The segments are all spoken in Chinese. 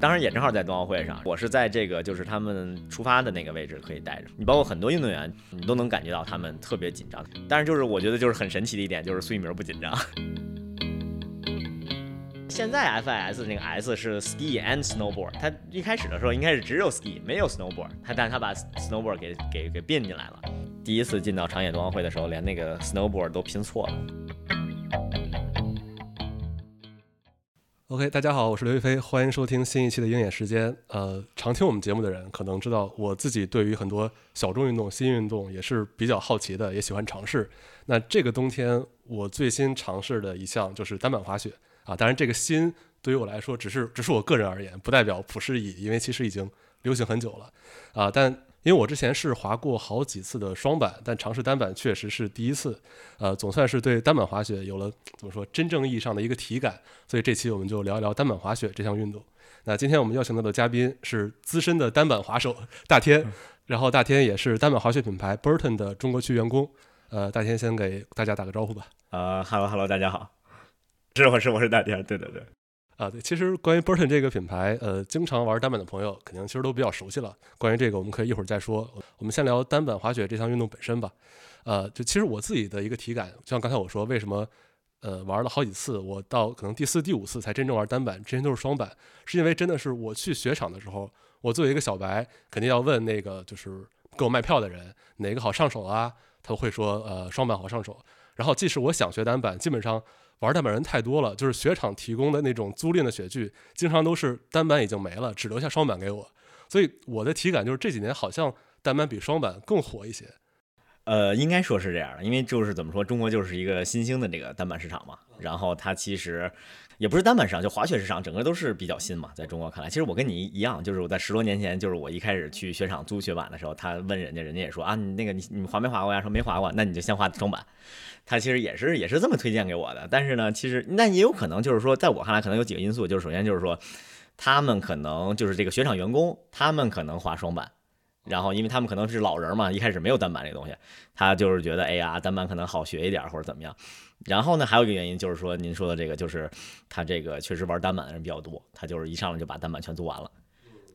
当然也正好在冬奥会上，我是在这个就是他们出发的那个位置可以带着。你包括很多运动员，你都能感觉到他们特别紧张。但是就是我觉得就是很神奇的一点，就是苏翊鸣不紧张。现在 FIS 那个 S 是 ski and snowboard，它一开始的时候应该是只有 ski 没有 snowboard，它但它把 snowboard 给给给并进来了。第一次进到长野冬奥会的时候，连那个 snowboard 都拼错了。OK，大家好，我是刘亦菲，欢迎收听新一期的鹰眼时间。呃，常听我们节目的人可能知道，我自己对于很多小众运动、新运动也是比较好奇的，也喜欢尝试。那这个冬天，我最新尝试的一项就是单板滑雪。啊，当然这个新对于我来说只是只是我个人而言，不代表普适意，因为其实已经流行很久了。啊，但因为我之前是滑过好几次的双板，但尝试单板确实是第一次。呃，总算是对单板滑雪有了怎么说真正意义上的一个体感。所以这期我们就聊一聊单板滑雪这项运动。那今天我们邀请到的嘉宾是资深的单板滑手大天，然后大天也是单板滑雪品牌 Burton 的中国区员工。呃，大天先给大家打个招呼吧。呃哈喽哈喽，大家好。是我是我是大天，对对对，啊对，其实关于 Burton 这个品牌，呃，经常玩单板的朋友肯定其实都比较熟悉了。关于这个，我们可以一会儿再说。我们先聊单板滑雪这项运动本身吧。呃，就其实我自己的一个体感，就像刚才我说，为什么呃玩了好几次，我到可能第四、第五次才真正玩单板，之前都是双板，是因为真的是我去雪场的时候，我作为一个小白，肯定要问那个就是给我卖票的人哪个好上手啊，他会说呃双板好上手。然后即使我想学单板，基本上。玩单板人太多了，就是雪场提供的那种租赁的雪具，经常都是单板已经没了，只留下双板给我。所以我的体感就是这几年好像单板比双板更火一些。呃，应该说是这样的，因为就是怎么说，中国就是一个新兴的这个单板市场嘛，然后它其实。也不是单板市场，就滑雪市场，整个都是比较新嘛。在中国看来，其实我跟你一样，就是我在十多年前，就是我一开始去雪场租雪板的时候，他问人家，人家也说啊，你那个你你滑没滑过呀？说没滑过，那你就先滑双板。他其实也是也是这么推荐给我的。但是呢，其实那也有可能就是说，在我看来，可能有几个因素，就是首先就是说，他们可能就是这个雪场员工，他们可能滑双板，然后因为他们可能是老人嘛，一开始没有单板这个东西，他就是觉得哎呀，单板可能好学一点或者怎么样。然后呢，还有一个原因就是说，您说的这个就是他这个确实玩单板的人比较多，他就是一上来就把单板全做完了。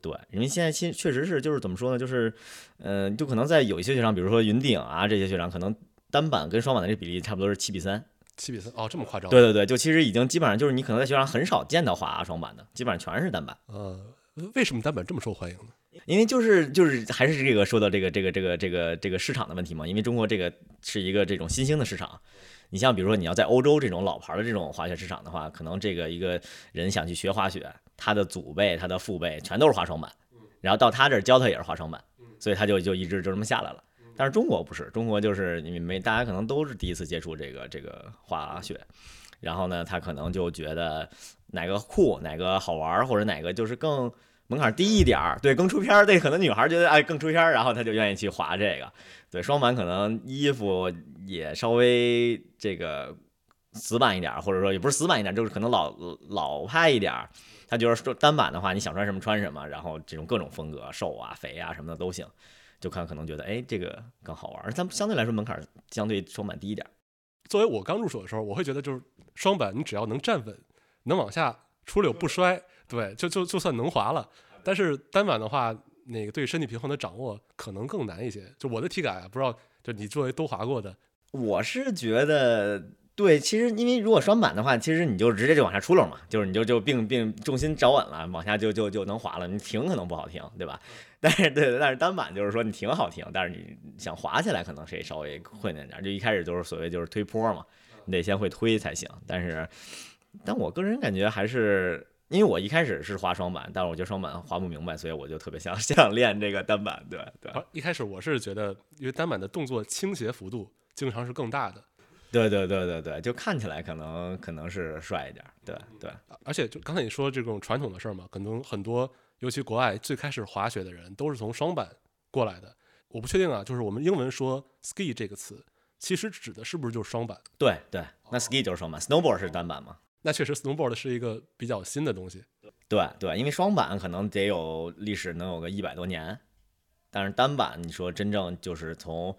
对，因为现在其确实是就是怎么说呢，就是嗯，就可能在有一些雪场，比如说云顶啊这些雪场，可能单板跟双板的这比例差不多是七比三。七比三哦，这么夸张？对对对，就其实已经基本上就是你可能在雪场很少见到滑双板的，基本上全是单板。呃，为什么单板这么受欢迎呢？因为就是就是还是这个说到这个这个这个这个这个市场的问题嘛，因为中国这个是一个这种新兴的市场。你像比如说你要在欧洲这种老牌的这种滑雪市场的话，可能这个一个人想去学滑雪，他的祖辈、他的父辈全都是滑双板，然后到他这儿教他也是滑双板，所以他就就一直就这么下来了。但是中国不是，中国就是你没大家可能都是第一次接触这个这个滑雪，然后呢，他可能就觉得哪个酷、哪个好玩，或者哪个就是更。门槛低一点儿，对，更出片儿，对，可能女孩觉得哎更出片儿，然后她就愿意去滑这个。对，双板可能衣服也稍微这个死板一点，或者说也不是死板一点，就是可能老老派一点。他就是说单板的话，你想穿什么穿什么，然后这种各种风格，瘦啊、肥啊什么的都行。就看可能觉得哎这个更好玩，但相对来说门槛相对双板低一点。作为我刚入手的时候，我会觉得就是双板，你只要能站稳，能往下出溜不摔。对，就就就算能滑了，但是单板的话，那个对身体平衡的掌握可能更难一些。就我的体感啊，不知道，就你作为都滑过的，我是觉得对。其实因为如果双板的话，其实你就直接就往下出溜嘛，就是你就就并并重心找稳了，往下就就就能滑了。你停可能不好停，对吧？但是对，但是单板就是说你停好停，但是你想滑起来可能谁稍微困难点。就一开始就是所谓就是推坡嘛，你得先会推才行。但是，但我个人感觉还是。因为我一开始是滑双板，但是我觉得双板滑不明白，所以我就特别想 想练这个单板。对对，一开始我是觉得，因为单板的动作倾斜幅度经常是更大的。对对对对对，就看起来可能可能是帅一点。对对，而且就刚才你说这种传统的事儿嘛，可能很多，尤其国外最开始滑雪的人都是从双板过来的。我不确定啊，就是我们英文说 ski 这个词，其实指的是不是就是双板？对对，那 ski 就是双板，snowboard 是单板吗？那确实，snowboard 是一个比较新的东西。对对，因为双板可能得有历史，能有个一百多年。但是单板，你说真正就是从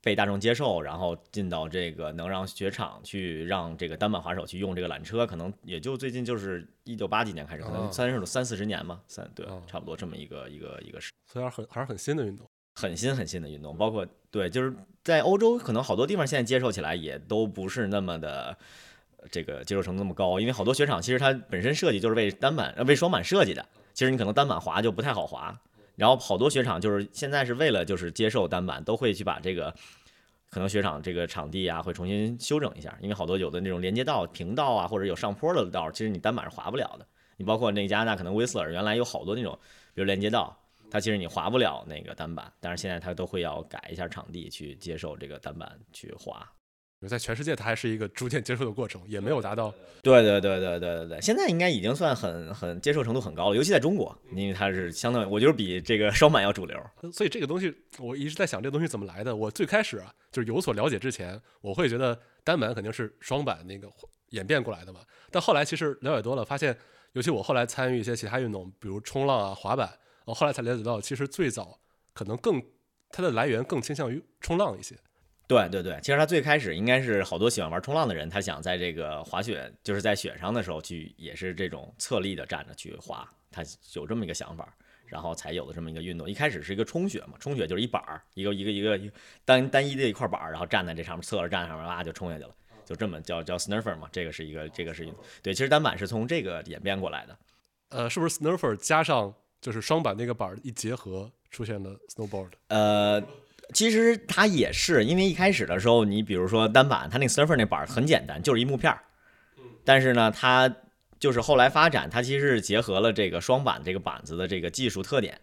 被大众接受，然后进到这个能让雪场去让这个单板滑手去用这个缆车，可能也就最近就是一九八几年开始，可能哦三十三四十年嘛，三对哦，差不多这么一个一个一个时虽然很还是很新的运动。很新很新的运动，包括对，就是在欧洲，可能好多地方现在接受起来也都不是那么的呃这个接受程度那么高，因为好多雪场其实它本身设计就是为单板为双板设计的，其实你可能单板滑就不太好滑，然后好多雪场就是现在是为了就是接受单板，都会去把这个可能雪场这个场地啊会重新修整一下，因为好多有的那种连接道、平道啊或者有上坡的道，其实你单板是滑不了的。你包括那个加拿大可能威斯勒原来有好多那种，比如连接道，它其实你滑不了那个单板，但是现在它都会要改一下场地去接受这个单板去滑。在全世界，它还是一个逐渐接受的过程，也没有达到。对对对对对对对，现在应该已经算很很接受程度很高了，尤其在中国，因为它是相当于我觉得比这个双板要主流。所以这个东西，我一直在想这个东西怎么来的。我最开始啊，就是有所了解之前，我会觉得单板肯定是双板那个演变过来的嘛。但后来其实了解多了，发现，尤其我后来参与一些其他运动，比如冲浪啊、滑板，我后来才了解到，其实最早可能更它的来源更倾向于冲浪一些。对对对，其实他最开始应该是好多喜欢玩冲浪的人，他想在这个滑雪，就是在雪上的时候去，也是这种侧立的站着去滑，他有这么一个想法，然后才有的这么一个运动。一开始是一个冲雪嘛，冲雪就是一板儿，一个一个一个一个单单一的一块板儿，然后站在这上面，侧着站上面，哇就冲下去了，就这么叫叫 snurfer 嘛，这个是一个这个是一对，其实单板是从这个演变过来的。呃，是不是 snurfer 加上就是双板那个板儿一结合，出现了 snowboard？呃，其实它也是，因为一开始的时候，你比如说单板，它那个 surfer 那板儿很简单，就是一木片儿。但是呢，它就是后来发展，它其实是结合了这个双板这个板子的这个技术特点，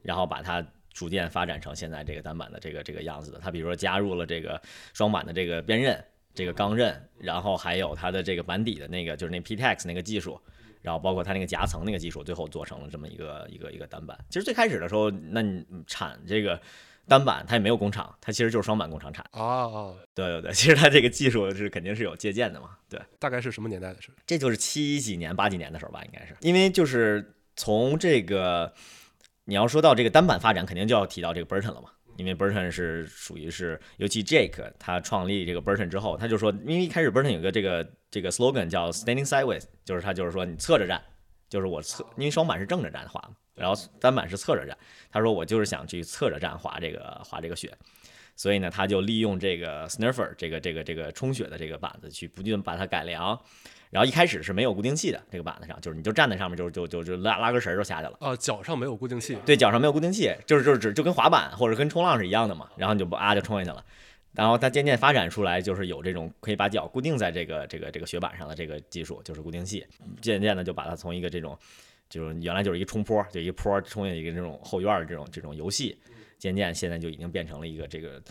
然后把它逐渐发展成现在这个单板的这个这个样子的。它比如说加入了这个双板的这个边刃、这个钢刃，然后还有它的这个板底的那个就是那 PTX 那个技术。然后包括它那个夹层那个技术，最后做成了这么一个一个一个单板。其实最开始的时候，那你产这个单板，它也没有工厂，它其实就是双板工厂产。啊啊，对对对，其实它这个技术是肯定是有借鉴的嘛。对，大概是什么年代的事？这就是七几年、八几年的时候吧，应该是。因为就是从这个你要说到这个单板发展，肯定就要提到这个 Burton 了嘛。因为 Burton 是属于是，尤其 Jake 他创立这个 Burton 之后，他就说，因为一开始 Burton 有个这个这个 slogan 叫 Standing Sideways，就是他就是说你侧着站，就是我侧，因为双板是正着站滑，然后单板是侧着站。他说我就是想去侧着站滑这个滑这个雪，所以呢，他就利用这个 snuffer 这个这个这个冲雪的这个板子去不断把它改良。然后一开始是没有固定器的，这个板子上就是你就站在上面就就就就拉拉根绳就下去了。啊，脚上没有固定器。对，脚上没有固定器，就是就是只就跟滑板或者跟冲浪是一样的嘛。然后你就不啊就冲下去了。然后它渐渐发展出来，就是有这种可以把脚固定在这个这个这个雪板上的这个技术，就是固定器。渐渐的就把它从一个这种就是原来就是一冲坡，就一坡冲下一个这种后院的这种这种游戏，渐渐现在就已经变成了一个这个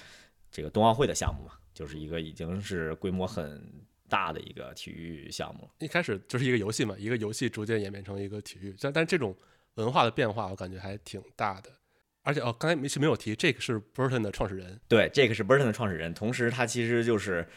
这个冬奥会的项目嘛，就是一个已经是规模很大的一个体育项目。一开始就是一个游戏嘛，一个游戏逐渐演变成一个体育，但但这种文化的变化，我感觉还挺大的。而且哦，刚才没没有提，这个是 Burton 的创始人，对，这个是 Burton 的创始人，同时他其实就是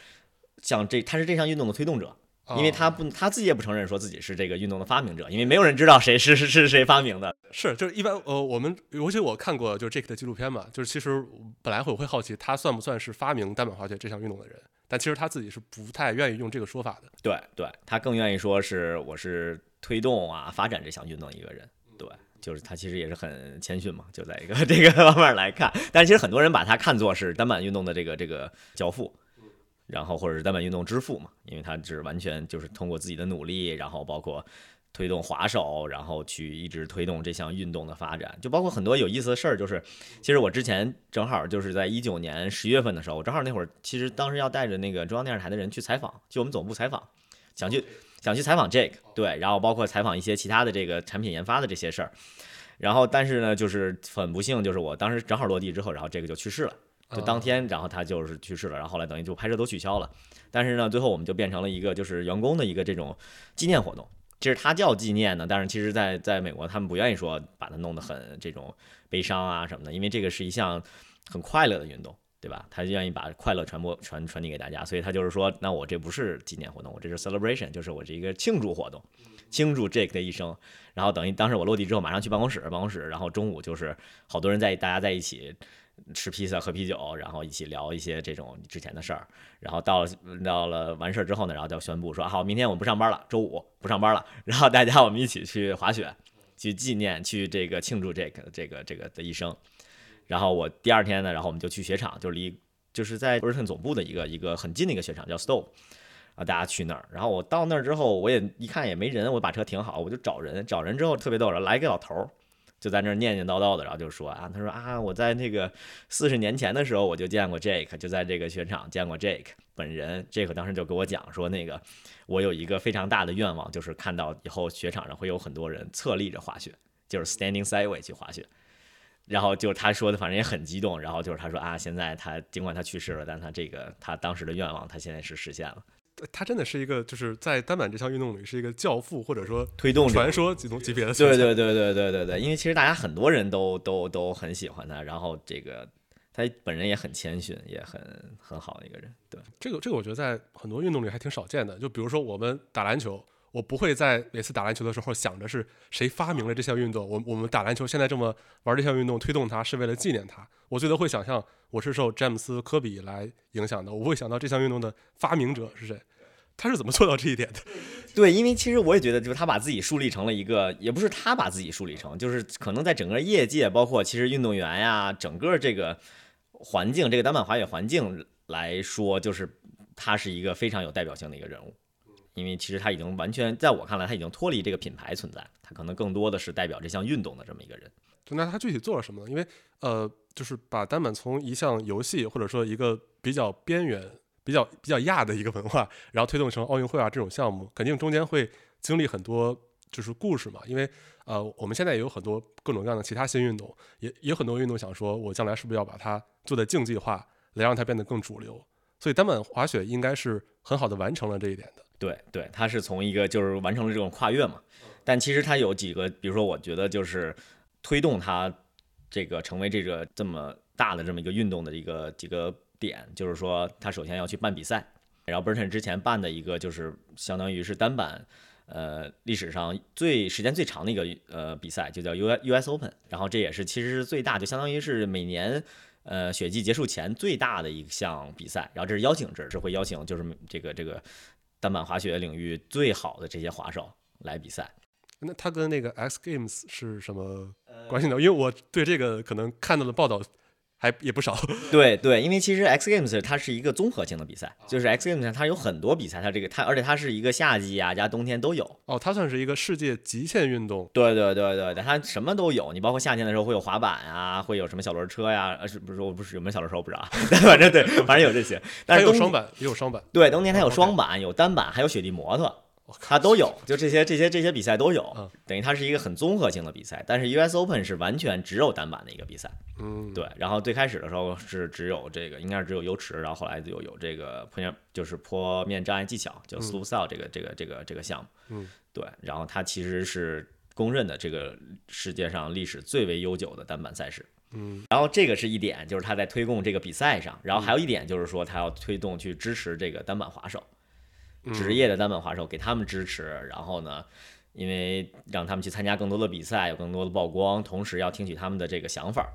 像这，他是这项运动的推动者，因为他哦不他自己也不承认说自己是这个运动的发明者，因为没有人知道谁是是是谁发明的。是就是一般呃，我们尤其我看过就是 Jake 的纪录片嘛，就是其实本来会我会好奇他算不算是发明单板滑雪这项运动的人，但其实他自己是不太愿意用这个说法的。对对，他更愿意说是我是推动啊发展这项运动一个人。就是他其实也是很谦逊嘛，就在一个 这个方面来看。但其实很多人把他看作是单板运动的这个这个教父。然后或者是单板运动之父嘛，因为他是完全就是通过自己的努力，然后包括推动滑手，然后去一直推动这项运动的发展，就包括很多有意思的事儿。就是其实我之前正好就是在一九年十月份的时候，我正好那会儿其实当时要带着那个中央电视台的人去采访，去我们总部采访，想去想去采访 Jake，对，然后包括采访一些其他的这个产品研发的这些事儿。然后但是呢，就是很不幸，就是我当时正好落地之后，然后这个就去世了。就当天，然后他就是去世了，然后后来等于就拍摄都取消了。但是呢，最后我们就变成了一个就是员工的一个这种纪念活动。其实它叫纪念呢，但是其实在在美国他们不愿意说把它弄得很这种悲伤啊什么的，因为这个是一项很快乐的运动，对吧？他愿意把快乐传播传传递给大家，所以他就是说，那我这不是纪念活动，我这是 celebration，就是我这一个庆祝活动，庆祝 Jake 的一生。然后等于当时我落地之后，马上去办公室，办公室，然后中午就是好多人在大家在一起。吃披萨、喝啤酒，然后一起聊一些这种之前的事儿。然后到了到了完事儿之后呢，然后就宣布说好，明天我们不上班了，周五不上班了。然后大家我们一起去滑雪，去纪念，去这个庆祝这个这个这个的一生。然后我第二天呢，然后我们就去雪场，就离就是在 Burton 总部的一个一个很近的一个雪场，叫 Stowe。啊，大家去那儿，然后我到那儿之后，我也一看也没人，我把车停好，我就找人，找人之后特别逗，然后来一个老头儿，就在那儿念念叨叨的，然后就说啊，他说啊，我在那个 四十年前的时候我就见过 Jake，就在这个雪场见过 Jake 本人，Jake 当时就给我讲说，那个我有一个非常大的愿望，就是看到以后雪场上会有很多人侧立着滑雪，就是 standing sideways 去滑雪。然后就他说的，反正也很激动。然后就是他说啊，现在他尽管他去世了，但他这个他当时的愿望，他现在是实现了。他真的是一个，就是在单板这项运动里是一个教父，或者说推动传说级级别的。对对对对对对对，因为其实大家很多人都都都很喜欢他，然后这个他本人也很谦逊，也很很好的一个人。对，这个这个我觉得在很多运动里还挺少见的。就比如说我们打篮球。我不会在每次打篮球的时候想着是谁发明了这项运动。我我们打篮球现在这么玩这项运动，推动它是为了纪念它。我最多会想象我是受詹姆斯科比来影响的。我不会想到这项运动的发明者是谁，他是怎么做到这一点的？对，因为其实我也觉得，就是他把自己树立成了一个，也不是他把自己树立成，就是可能在整个业界，包括其实运动员呀，整个这个环境，这个单板滑雪环境来说，就是他是一个非常有代表性的一个人物。因为其实他已经完全，在我看来，他已经脱离这个品牌存在，他可能更多的是代表这项运动的这么一个人。那他具体做了什么呢？因为呃，就是把单板从一项游戏或者说一个比较边缘、比较比较亚的一个文化，然后推动成奥运会啊这种项目，肯定中间会经历很多就是故事嘛。因为呃，我们现在也有很多各种各样的其他新运动，也也有很多运动想说，我将来是不是要把它做的竞技化，来让它变得更主流？所以单板滑雪应该是很好的完成了这一点的。对对，他是从一个就是完成了这种跨越嘛，但其实他有几个，比如说我觉得就是推动他这个成为这个这么大的这么一个运动的一个几个点，就是说他首先要去办比赛，然后 Burton 之前办的一个就是相当于是单板，呃历史上最时间最长的一个呃比赛，就叫 U U S Open，然后这也是其实是最大，就相当于是每年呃雪季结束前最大的一项比赛，然后这是邀请制，是会邀请就是这个这个。单板滑雪领域最好的这些滑手来比赛，那他跟那个 X Games 是什么关系呢？因为我对这个可能看到的报道。还也不少，对对，因为其实 X Games 它是一个综合性的比赛，就是 X Games 它有很多比赛，它这个它而且它是一个夏季啊加冬天都有。哦，它算是一个世界极限运动。对对对对对，它什么都有，你包括夏天的时候会有滑板啊，会有什么小轮车呀，呃是不是我不是有没有小轮车我不知道，反正对，反正有这些。但是有双板，也有双板。对，冬天它有双板，有单板，还有雪地摩托。它都有，就这些这些这些比赛都有，等于它是一个很综合性的比赛。但是 US Open 是完全只有单板的一个比赛，嗯，对。然后最开始的时候是只有这个，应该是只有优池，然后后来就有这个坡面，就是坡面障碍技巧，叫 Slope Style 这个这个这个这个项目，嗯，对。然后它其实是公认的这个世界上历史最为悠久的单板赛事，嗯。然后这个是一点，就是他在推动这个比赛上。然后还有一点就是说，他要推动去支持这个单板滑手。职业的单板滑手给他们支持，然后呢，因为让他们去参加更多的比赛，有更多的曝光，同时要听取他们的这个想法，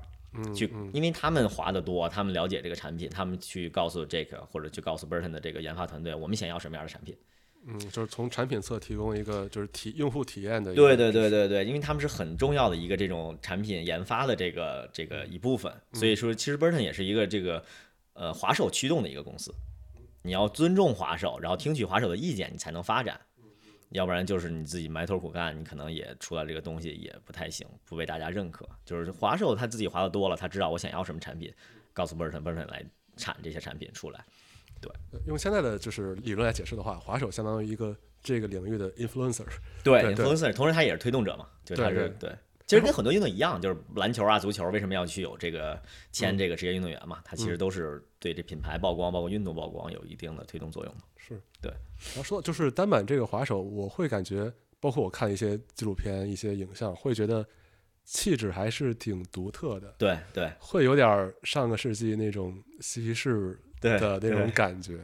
去，因为他们滑的多，他们了解这个产品，他们去告诉 Jake 或者去告诉 Burton 的这个研发团队，我们想要什么样的产品。嗯，就是从产品侧提供一个就是体用户体验的。对对对对对，因为他们是很重要的一个这种产品研发的这个这个一部分，所以说其实 Burton 也是一个这个呃滑手驱动的一个公司。你要尊重滑手，然后听取滑手的意见，你才能发展。要不然就是你自己埋头苦干，你可能也出来这个东西也不太行，不被大家认可。就是滑手他自己滑的多了，他知道我想要什么产品，告诉 Burton，Burton 来产这些产品出来。对，用现在的就是理论来解释的话，滑手相当于一个这个领域的 influencer。对，influencer，同时他也是推动者嘛，就他是对。其实跟很多运动一样，就是篮球啊、足球，为什么要去有这个签这个职业运动员嘛？它其实都是对这品牌曝光，包括运动曝光有一定的推动作用。是对。然后说就是单板这个滑手，我会感觉，包括我看一些纪录片、一些影像，会觉得气质还是挺独特的。对对，会有点上个世纪那种嬉皮士的那种感觉。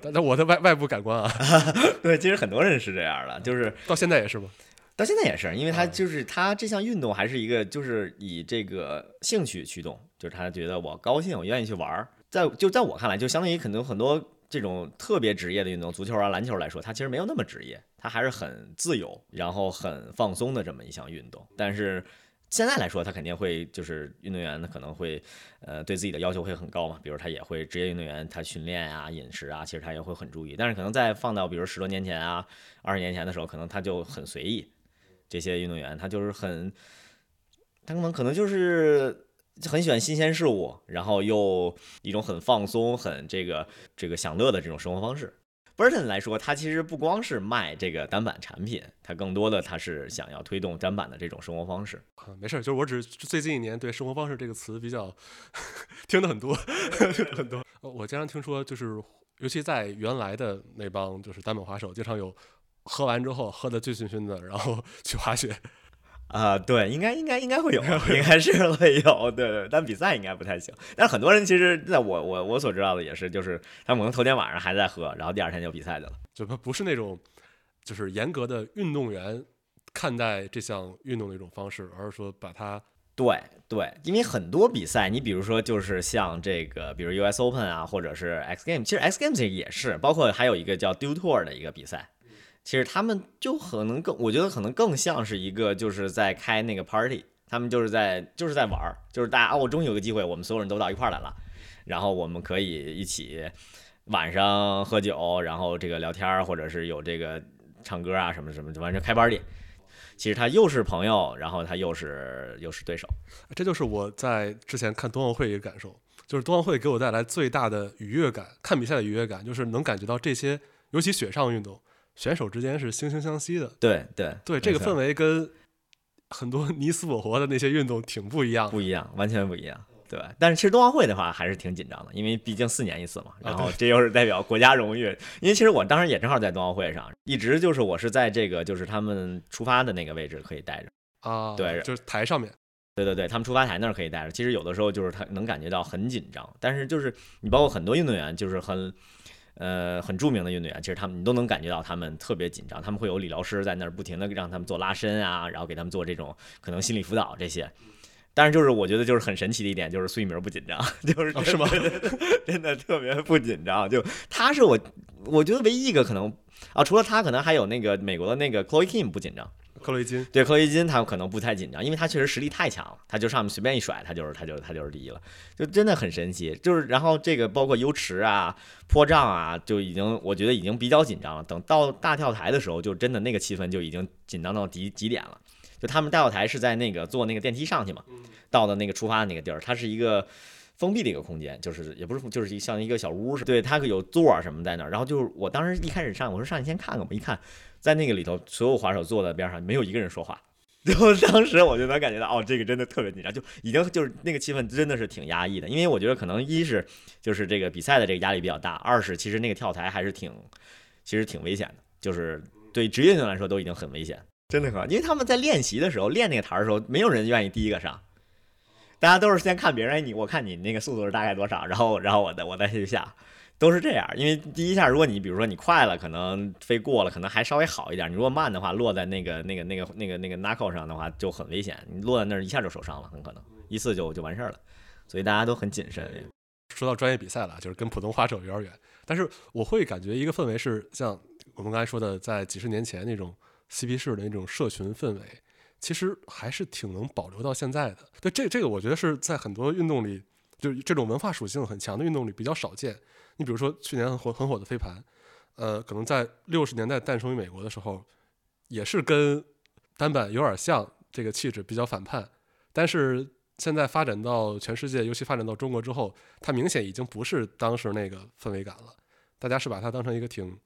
但但我的外外部感官啊，对，其实很多人是这样的，就是到现在也是吗？到现在也是，因为他就是他这项运动还是一个就是以这个兴趣驱动，就是他觉得我高兴，我愿意去玩儿。在就在我看来，就相当于可能很多这种特别职业的运动，足球啊、篮球来说，它其实没有那么职业，它还是很自由，然后很放松的这么一项运动。但是现在来说，他肯定会就是运动员，他可能会呃对自己的要求会很高嘛，比如他也会职业运动员，他训练啊、饮食啊，其实他也会很注意。但是可能再放到比如十多年前啊、二十年前的时候，可能他就很随意。这些运动员他就是很，他们可能就是很喜欢新鲜事物，然后又一种很放松、很这个这个享乐的这种生活方式。Burton 来说，他其实不光是卖这个单板产品，他更多的他是想要推动单板的这种生活方式。啊，没事，就是我只是最近一年对“生活方式”这个词比较 听的很多，很多。我经常听说，就是尤其在原来的那帮就是单板滑手，经常有喝完之后喝的醉醺醺的，然后去滑雪。啊、对，应该应该应该会有，应该是会有，对对，但比赛应该不太行。但是很多人其实在我我我所知道的也是，就是他们可能头天晚上还在喝，然后第二天就比赛去了。就他不是那种就是严格的运动员看待这项运动的一种方式，而是说把它对对，因为很多比赛，你比如说就是像这个，比如 US Open 啊，或者是 X Game，其实 X Games 这个也是，包括还有一个叫 Dew Tour 的一个比赛，其实他们就可能更，我觉得可能更像是一个就是在开那个 party，他们就是在就是在玩儿，就是大家啊，我终于有个机会，我们所有人都到一块儿来了，然后我们可以一起晚上喝酒，然后这个聊天儿，或者是有这个唱歌啊什么什么，反正开 party。其实他又是朋友，然后他又是又是对手。这就是我在之前看冬奥会一个感受，就是冬奥会给我带来最大的愉悦感，看比赛的愉悦感，就是能感觉到这些，尤其雪上运动，选手之间是惺惺相惜的。对对对，这个氛围跟很多你死我活的那些运动挺不一样的。不一样，完全不一样。对，但是其实冬奥会的话还是挺紧张的，因为毕竟四年一次嘛，然后这又是代表国家荣誉。因为其实我当时也正好在冬奥会上，一直就是我是在这个就是他们出发的那个位置可以待着。啊，对就是台上面，对对对，他们出发台那儿可以待着。其实有的时候就是他能感觉到很紧张，但是就是你包括很多运动员，就是很呃很著名的运动员，其实他们你都能感觉到他们特别紧张，他们会有理疗师在那儿不停的让他们做拉伸啊，然后给他们做这种可能心理辅导这些。但是就是我觉得就是很神奇的一点，就是苏一鸣不紧张，就是哦是吗真的 真的特别不紧张。就他是我我觉得唯一一个可能啊，除了他，可能还有那个美国的那个 Chloe Kim 不紧张。克洛伊金对，克洛伊金他可能不太紧张，因为他确实实力太强了，他就上面随便一甩，他就是他就是他就是第一了，就真的很神奇。就是然后这个包括优池啊、坡障啊，就已经我觉得已经比较紧张了。等到大跳台的时候，就真的那个气氛就已经紧张到极极点了。就他们大跳台是在那个坐那个电梯上去嘛，到的那个出发的那个地儿，它是一个。封闭的一个空间，就是也不是，就是像一个小屋似的。对，它有座儿什么在那儿。然后就是我当时一开始上，我说上去先看看吧。一看，在那个里头，所有滑手坐在边上，没有一个人说话。然后当时我就能感觉到，哦，这个真的特别紧张，就已经就是那个气氛真的是挺压抑的。因为我觉得可能一是就是这个比赛的这个压力比较大，二是其实那个跳台还是挺，其实挺危险的，就是对职业运动员来说都已经很危险，真的很，因为他们在练习的时候练那个台的时候，没有人愿意第一个上。大家都是先看别人，哎，你我看你那个速度是大概多少，然后然后我再我再去下，都是这样。因为第一下，如果你比如说你快了，可能飞过了，可能还稍微好一点；你如果慢的话，落在那个那个那个那个那个 knuckle 上的话就很危险，你落在那儿一下就受伤了，很可能一次就就完事儿了。所以大家都很谨慎。说到专业比赛了，就是跟普通滑手有点远，但是我会感觉一个氛围是像我们刚才说的，在几十年前那种嬉皮士的那种社群氛围，其实还是挺能保留到现在的。对，这这个我觉得是在很多运动里，就是这种文化属性很强的运动里比较少见。你比如说去年很火很火的飞盘，呃，可能在六十年代诞生于美国的时候，也是跟单板有点像，这个气质比较反叛，但是现在发展到全世界，尤其发展到中国之后，它明显已经不是当时那个氛围感了。大家是把它当成一个挺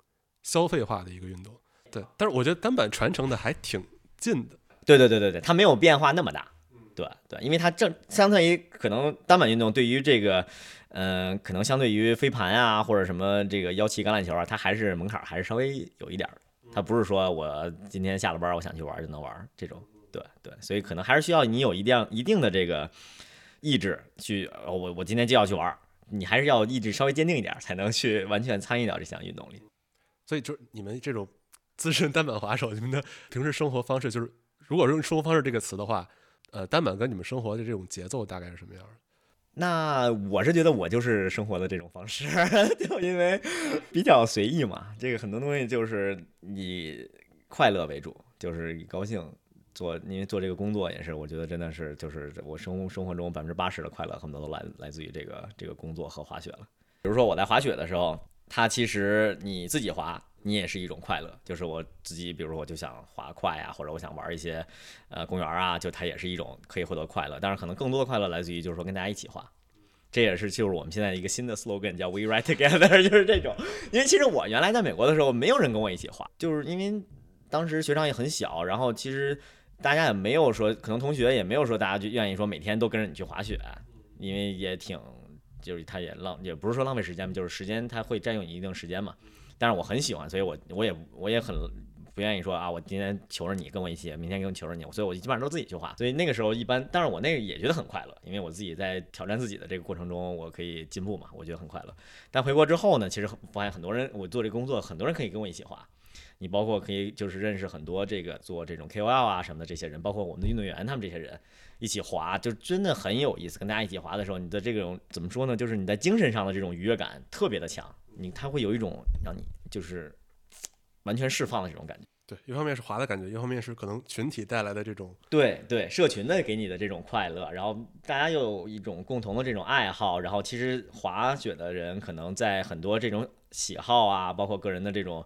消费化的一个运动，对。但是我觉得单板传承的还挺近的，对对对对对，它没有变化那么大。对对，因为它正相当于可能单板运动对于这个，嗯、可能相对于飞盘啊或者什么这个腰旗橄榄球啊，它还是门槛还是稍微有一点儿。它不是说我今天下了班我想去玩就能玩这种。对对，所以可能还是需要你有一定一定的这个意志去，我我今天就要去玩，你还是要意志稍微坚定一点，才能去完全参与到这项运动里。所以就是你们这种资深单板滑手，你们的平时生活方式就是，如果用生活方式这个词的话，呃，单板跟你们生活的这种节奏大概是什么样的？那我是觉得我就是生活的这种方式，就因为比较随意嘛。这个很多东西就是以快乐为主，就是以高兴做。因为做这个工作也是，我觉得真的是就是我生生活中百分之八十的快乐，很多都来来自于这个这个工作和滑雪了。比如说我在滑雪的时候，它其实你自己滑。你也是一种快乐，就是我自己，比如说我就想滑快啊，或者我想玩一些呃公园啊，就它也是一种可以获得快乐。但是可能更多的快乐来自于就是说跟大家一起滑，这也是就是我们现在一个新的 slogan 叫 We Ride Together，就是这种。因为其实我原来在美国的时候，没有人跟我一起滑，就是因为当时学场也很小，然后其实大家也没有说，可能同学也没有说大家就愿意说每天都跟着你去滑雪，因为也挺就是他也浪，也不是说浪费时间嘛就是时间它会占用你一定时间嘛。但是我很喜欢，所以我我也我也很不愿意说啊，我今天求着你跟我一起，明天跟求着你，所以我基本上都自己去滑。所以那个时候一般，但是我那个也觉得很快乐，因为我自己在挑战自己的这个过程中，我可以进步嘛，我觉得很快乐。但回国之后呢，其实发现很多人，我做这工作，很多人可以跟我一起滑。你包括可以就是认识很多这个做这种 KOL 啊什么的这些人，包括我们的运动员，他们这些人一起滑，就真的很有意思。跟大家一起滑的时候，你的这种怎么说呢？就是你在精神上的这种愉悦感特别的强。你他会有一种让你就是完全释放的这种感觉，对，一方面是滑的感觉，一方面是可能群体带来的这种，对对，社群的给你的这种快乐，然后大家又有一种共同的这种爱好，然后其实滑雪的人可能在很多这种喜好啊，包括个人的这种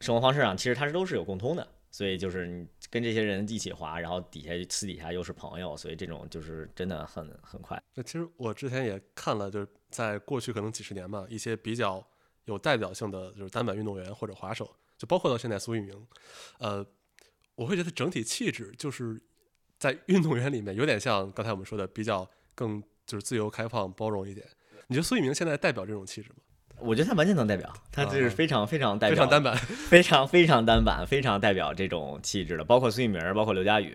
生活方式上，其实他是都是有共通的，所以就是你跟这些人一起滑，然后底下私底下又是朋友，所以这种就是真的很很快。那其实我之前也看了，就是在过去可能几十年吧，一些比较。有代表性的就是单板运动员或者滑手，就包括到现在苏翊鸣，呃，我会觉得整体气质就是在运动员里面有点像刚才我们说的比较更就是自由开放包容一点。你觉得苏翊鸣现在代表这种气质吗？我觉得他完全能代表，他就是非常非常代表，非常单板，非常非常单板，非常代表这种气质的。包括苏翊鸣，包括刘佳宇，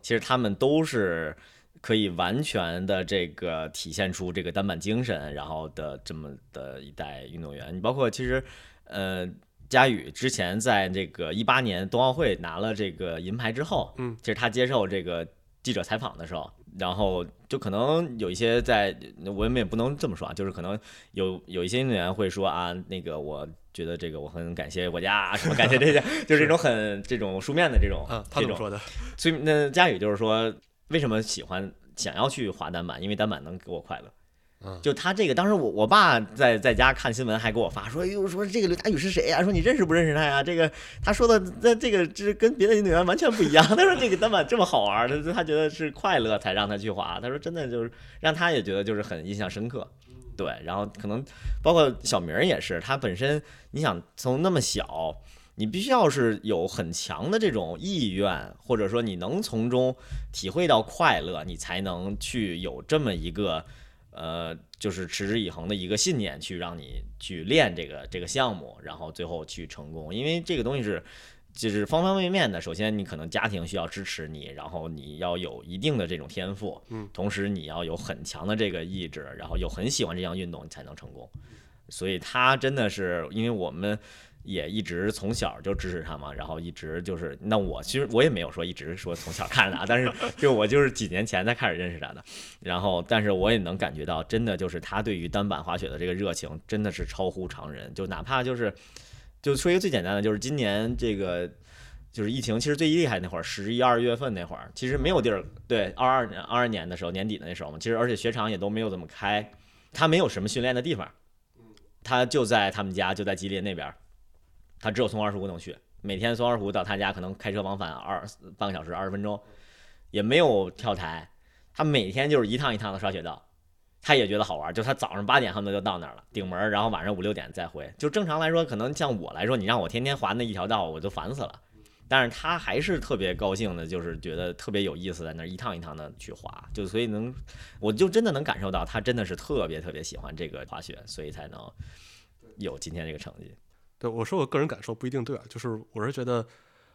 其实他们都是。可以完全的这个体现出这个单板精神，然后的这么的一代运动员。你包括其实，呃，佳宇之前在这个一八年冬奥会拿了这个银牌之后，嗯，其实他接受这个记者采访的时候，然后就可能有一些在，我们也不能这么说啊，就是可能有有一些运动员会说啊，那个我觉得这个我很感谢国家，什么感谢这些，就是这种很这种书面的这种，嗯，他怎么说的？所以那佳宇就是说。为什么喜欢想要去滑单板？因为单板能给我快乐。就他这个，当时我我爸在在家看新闻，还给我发说：“哎呦，说这个刘佳宇是谁呀？说你认识不认识他呀？这个他说的，那这个这跟别的运动员完全不一样。他说这个单板这么好玩，他他觉得是快乐才让他去滑。他说真的就是让他也觉得就是很印象深刻。对，然后可能包括小明也是，他本身你想从那么小。”你必须要是有很强的这种意愿，或者说你能从中体会到快乐，你才能去有这么一个，呃，就是持之以恒的一个信念，去让你去练这个这个项目，然后最后去成功。因为这个东西是，就是方方面面的。首先，你可能家庭需要支持你，然后你要有一定的这种天赋，嗯，同时你要有很强的这个意志，然后又很喜欢这项运动，你才能成功。所以，他真的是，因为我们。也一直从小就支持他嘛，然后一直就是，那我其实我也没有说一直说从小看着他，但是 就我就是几年前才开始认识他的，然后但是我也能感觉到，真的就是他对于单板滑雪的这个热情真的是超乎常人，就哪怕就是就说一个最简单的，就是今年这个就是疫情其实最厉害那会儿，十一二月份那会儿，其实没有地儿，对，二二年二二年的时候年底的那时候嘛，其实而且雪场也都没有怎么开，他没有什么训练的地方，他就在他们家就在吉林那边。他只有从二十五能去，每天从二十五到他家可能开车往返二半个小时二十分钟，也没有跳台，他每天就是一趟一趟的刷雪道，他也觉得好玩，就他早上八点恨不得就到那儿了，顶门，然后晚上五六点再回。就正常来说，可能像我来说，你让我天天滑那一条道，我就烦死了。但是他还是特别高兴的，就是觉得特别有意思，在那一趟一趟的去滑，就所以能，我就真的能感受到他真的是特别特别喜欢这个滑雪，所以才能有今天这个成绩。对，我说我个人感受不一定对啊，就是我是觉得，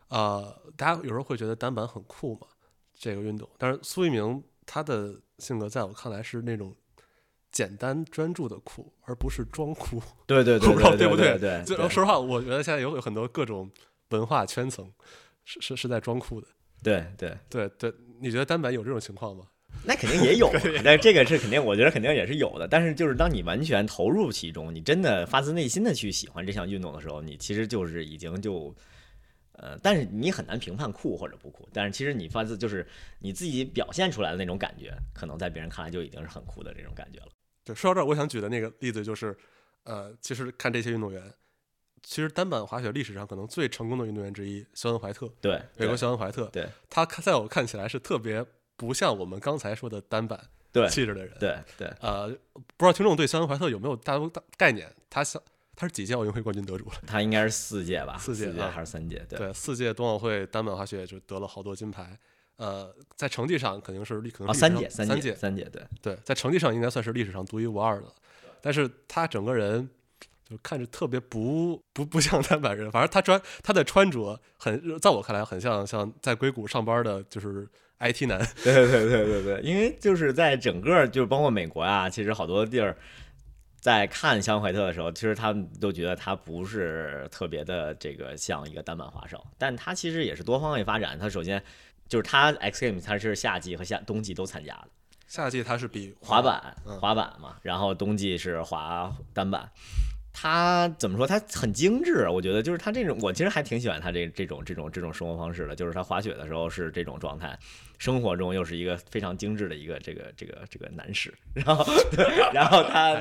呃，大家有时候会觉得单板很酷嘛，这个运动，但是苏翊鸣他的性格在我看来是那种简单专注的酷，而不是装酷。对对对 不知道对不对？对。就说实话，我觉得现在有有很多各种文化圈层是是是在装酷的。对对对对，你觉得单板有这种情况吗？那肯定也有，但这个是肯定，我觉得肯定也是有的。但是就是当你完全投入其中，你真的发自内心的去喜欢这项运动的时候，你其实就是已经就，呃，但是你很难评判酷或者不酷。但是其实你发自就是你自己表现出来的那种感觉，可能在别人看来就已经是很酷的这种感觉了。对，说到这儿，我想举的那个例子就是，呃，其实看这些运动员。其实单板滑雪历史上可能最成功的运动员之一，肖恩·怀特，对，美国肖恩·怀特，对，他在我看起来是特别不像我们刚才说的单板气质的人，对对。呃，不知道听众对肖恩·怀特有没有大概概念？他像他是几届奥运会冠军得主了？他应该是四届吧？四届还是三届？对，四届冬奥会单板滑雪就得了好多金牌。呃，在成绩上肯定是历可能三届三届三届，对对，在成绩上应该算是历史上独一无二的。但是他整个人。就看着特别不不不像单板人，反正他穿他的穿着很，在我看来很像像在硅谷上班的，就是 IT 男。对对对对对，因为就是在整个就是包括美国啊，其实好多地儿在看香怀特的时候，其实他们都觉得他不是特别的这个像一个单板滑手，但他其实也是多方位发展。他首先就是他 X Games 他是夏季和夏冬季都参加的，夏季他是比滑板滑板嘛，然后冬季是滑单板。他怎么说？他很精致，我觉得就是他这种，我其实还挺喜欢他这这种这种这种生活方式的。就是他滑雪的时候是这种状态，生活中又是一个非常精致的一个这个这个这个男士。然后对，然后他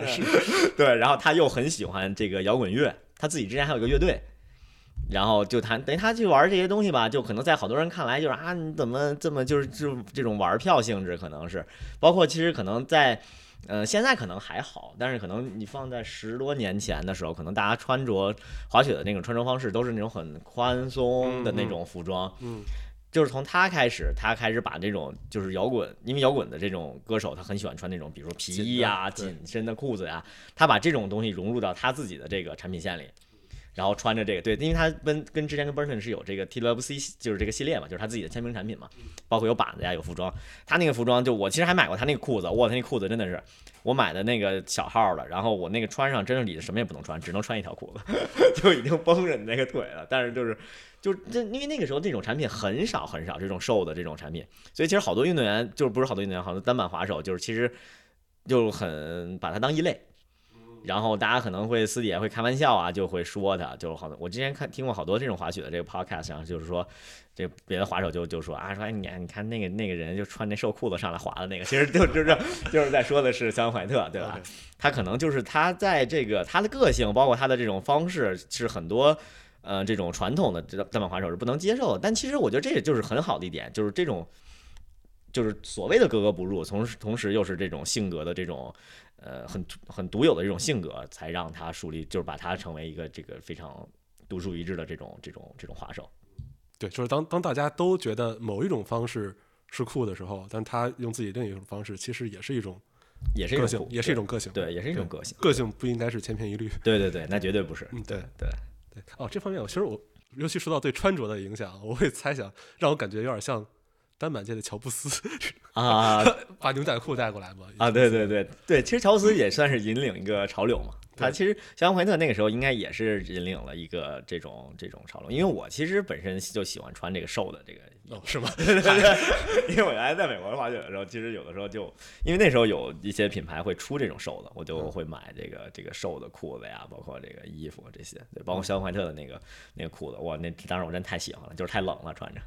对，然后他又很喜欢这个摇滚乐，他自己之前还有一个乐队。然后就他等于他去玩这些东西吧，就可能在好多人看来就是啊，你怎么这么就是就这种玩票性质，可能是包括其实可能在。呃，现在可能还好，但是可能你放在十多年前的时候，可能大家穿着滑雪的那种穿着方式都是那种很宽松的那种服装。嗯，就是从他开始，他开始把这种就是摇滚，因为摇滚的这种歌手，他很喜欢穿那种，比如说皮衣呀、紧身的裤子呀，他把这种东西融入到他自己的这个产品线里。然后穿着这个，对，因为他跟跟之前跟 Burton 是有这个 TWC，就是这个系列嘛，就是他自己的签名产品嘛，包括有板子呀，有服装。他那个服装，就我其实还买过他那个裤子，哇，他那裤子真的是我买的那个小号的，然后我那个穿上，真的里头什么也不能穿，只能穿一条裤子，就已经绷着你那个腿了。但是就是，就这，因为那个时候这种产品很少很少，这种瘦的这种产品，所以其实好多运动员，就是不是好多运动员，好多单板滑手，就是其实就很把它当异类。然后大家可能会私底下会开玩笑啊，就会说他，就是好多我之前看听过好多这种滑雪的这个 podcast 上，就是说这别的滑手就就说啊，说哎你你看那个那个人就穿那瘦裤子上来滑的那个，其实就就是就是在说的是肖恩怀特，对吧？他可能就是他在这个他的个性，包括他的这种方式，是很多呃这种传统的这单板滑手是不能接受的。但其实我觉得这也就是很好的一点，就是这种就是所谓的格格不入，同时同时又是这种性格的这种。呃，很很独有的这种性格，才让他树立，就是把他成为一个这个非常独树一帜的这种这种这种滑手。对，就是当当大家都觉得某一种方式是酷的时候，但他用自己另一种方式，其实也是一种，也是个性，也是一种个性，对，也是一种个性。个性不应该是千篇一律。对对对，那绝对不是。嗯，对对对。哦，这方面我其实我，尤其说到对穿着的影响，我会猜想，让我感觉有点像。单板界的乔布斯 啊，把牛仔裤带过来嘛？啊，对对对对，其实乔布斯也算是引领一个潮流嘛。他其实肖恩怀特那个时候应该也是引领了一个这种这种潮流，因为我其实本身就喜欢穿这个瘦的这个。哦，是吗？对 对对，因为我原来在美国滑雪的时候，其实有的时候就因为那时候有一些品牌会出这种瘦的，我就会买这个这个瘦的裤子呀，包括这个衣服这些，对，包括肖恩怀特的那个那个裤子，哇，那当时我真太喜欢了，就是太冷了穿着。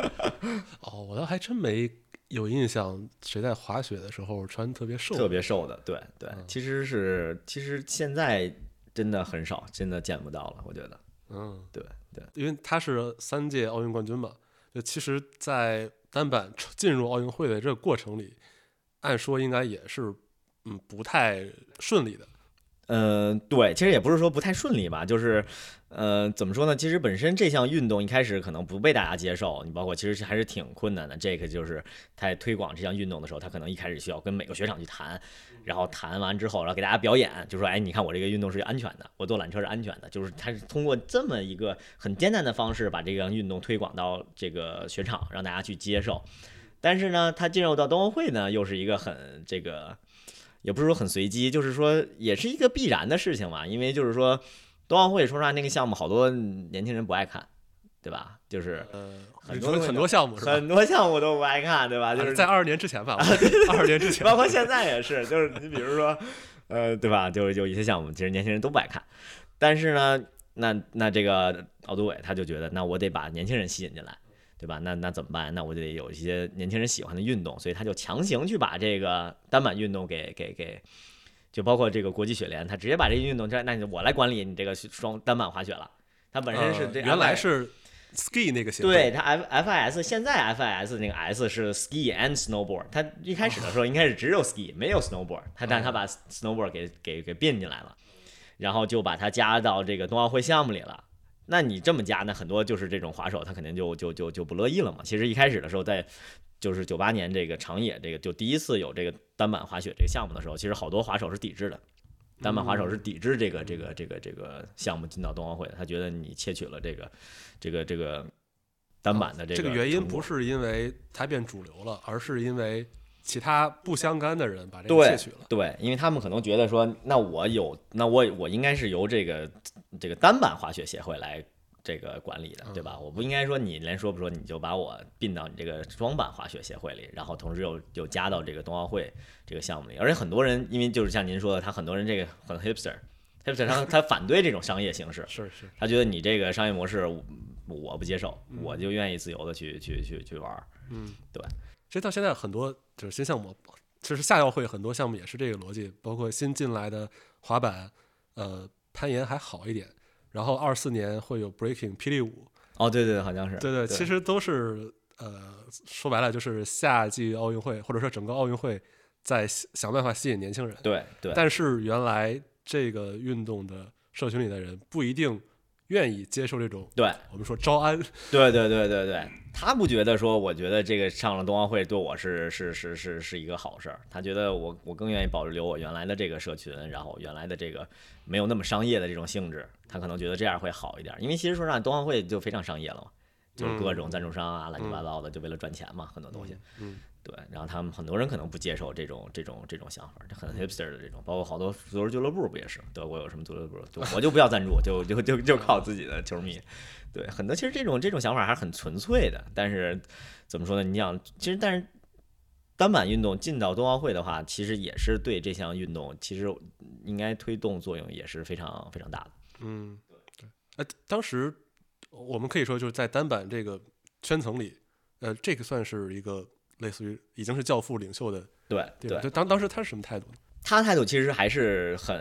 哦，我倒还真没有印象，谁在滑雪的时候穿特别瘦、特别瘦的？对对，其实是其实现在真的很少，真的见不到了，我觉得。嗯，对对，因为他是三届奥运冠军嘛。其实，在单板进入奥运会的这个过程里，按说应该也是，嗯，不太顺利的。嗯，对，其实也不是说不太顺利吧，就是。呃，怎么说呢？其实本身这项运动一开始可能不被大家接受，你包括其实还是挺困难的。这个就是他推广这项运动的时候，他可能一开始需要跟每个雪场去谈，然后谈完之后，然后给大家表演，就说：“哎，你看我这个运动是安全的，我坐缆车是安全的。”就是他是通过这么一个很艰难的方式把这项运动推广到这个雪场，让大家去接受。但是呢，他进入到冬奥会呢，又是一个很这个，也不是说很随机，就是说也是一个必然的事情嘛，因为就是说。冬奥会说实话，那个项目好多年轻人不爱看，对吧？就是呃，很多很很多项目？很多项目都不爱看，对吧？就是在二十年之前吧，二十年之前，包括现在也是，就是你比如说，呃，对吧？就是有一些项目，其实年轻人都不爱看，但是呢，那那这个奥组委他就觉得，那我得把年轻人吸引进来，对吧？那那怎么办？那我就得有一些年轻人喜欢的运动，所以他就强行去把这个单板运动给给给，就包括这个国际雪联，他直接把这个运动，这那我来管理你这个双单板滑雪了。它本身是这呃原来是 ski 那个协会，对它 F F I S 现在 F I S 那个 S 是 ski and snowboard，它一开始的时候应该是只有 ski 没有 snowboard，它但它把 snowboard 给给给并进来了，然后就把它加到这个冬奥会项目里了。那你这么加，那很多就是这种滑手他肯定就就就就不乐意了嘛。其实一开始的时候，在就是九八年这个长野这个就第一次有这个单板滑雪这个项目的时候，其实好多滑手是抵制的。单板滑手是抵制这个这个这个这个项目进到冬奥会的，他觉得你窃取了这个这个这个单板的这个这个个原因不是因为它变主流了，而是因为其他不相干的人把这个对窃取了。对，因为他们可能觉得说，那我有，那我我应该是由这个这个单板滑雪协会来这个管理的，对吧？我不应该说你连说不说你就把我并到你这个双板滑雪协会里，然后同时又又加到这个冬奥会这个项目里，而且很多人因为就是像您说的，他很多人这个很 hipster。hipster 他他反对这种商业形式，是是，他觉得你这个商业模式我我不接受，我就愿意自由的去去去去玩儿。嗯，对。其实到现在很多就是新项目，其实夏奥会很多项目也是这个逻辑，包括新进来的滑板，呃，攀岩还好一点。然后二四年会有 breaking 霹雳舞，哦，对对对，好像是，对对，其实都是呃，说白了就是夏季奥运会或者说整个奥运会在想办法吸引年轻人。对对，但是原来这个运动的社群里的人不一定愿意接受这种对。我们说招安，对对对对对，他不觉得说，我觉得这个上了冬奥会对我是是是是是一个好事儿。他觉得我我更愿意保留我原来的这个社群，然后原来的这个没有那么商业的这种性质，他可能觉得这样会好一点。因为其实说实话，冬奥会就非常商业了嘛，就是各种赞助商啊，乱七八糟的，就为了赚钱嘛，很多东西。嗯，对，然后他们很多人可能不接受这种这种这种想法，就很 hipster 的这种，包括好多足球俱乐部不也是？德国有什么足球俱乐部，就我就不要赞助，就就就就靠自己的球迷。对，很多其实这种这种想法还是很纯粹的，但是怎么说呢？你想，其实但是单板运动进到冬奥会的话，其实也是对这项运动其实应该推动作用也是非常非常大的。嗯，对，呃，当时我们可以说就是在单板这个圈层里，呃，这个算是一个类似于已经是教父领袖的对地方。就当当时他是什么态度呢？他态度其实还是很。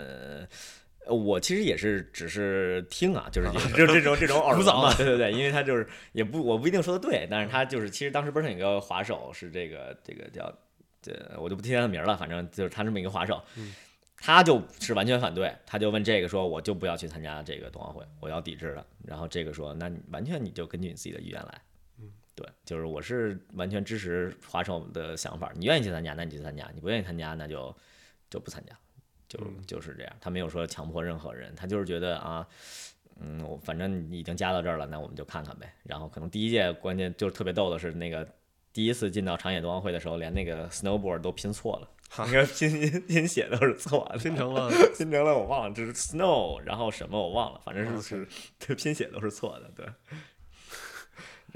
呃我其实也是，只是听啊，就是也就是这种这种 耳闻嘛，对对对，因为他就是也不我不一定说的对，但是他就是其实当时不是有一个滑手是这个这个叫这我就不提他的名了，反正就是他这么一个滑手，他就是完全反对，他就问这个说我就不要去参加这个冬奥会，我要抵制了。然后这个说那你完全你就根据你自己的意愿来，嗯，对，就是我是完全支持滑手的想法，你愿意去参加那你去参加，你不愿意参加那就就不参加。就就是这样，他没有说强迫任何人，他就是觉得啊，嗯，我反正你已经加到这儿了，那我们就看看呗。然后可能第一届关键就是特别逗的是，那个第一次进到长野冬奥会的时候，连那个 snowboard 都拼错了，那个拼 拼写都是错的，拼成了 拼成了我忘了，这是 snow，然后什么我忘了，反正是是 对拼写都是错的，对。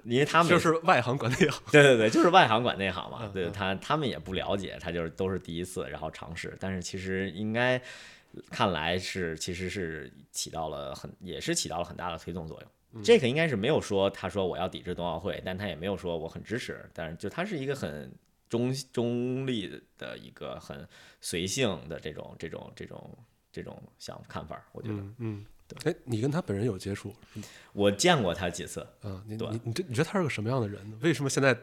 因为他们就是外行管内行。对对对，就是外行管内行嘛对他，他们也不了解，他就是都是第一次，然后尝试。但是其实应该看来是，其实是起到了很，也是起到了很大的推动作用。嗯这个应该是没有说他说我要抵制冬奥会，但他也没有说我很支持，但是就他是一个很中中立的一个很随性的这种这种这种这种想看法，我觉得。嗯嗯，哎，你跟他本人有接触？我见过他几次，嗯，你对你你这你觉得他是个什么样的人呢？为什么现在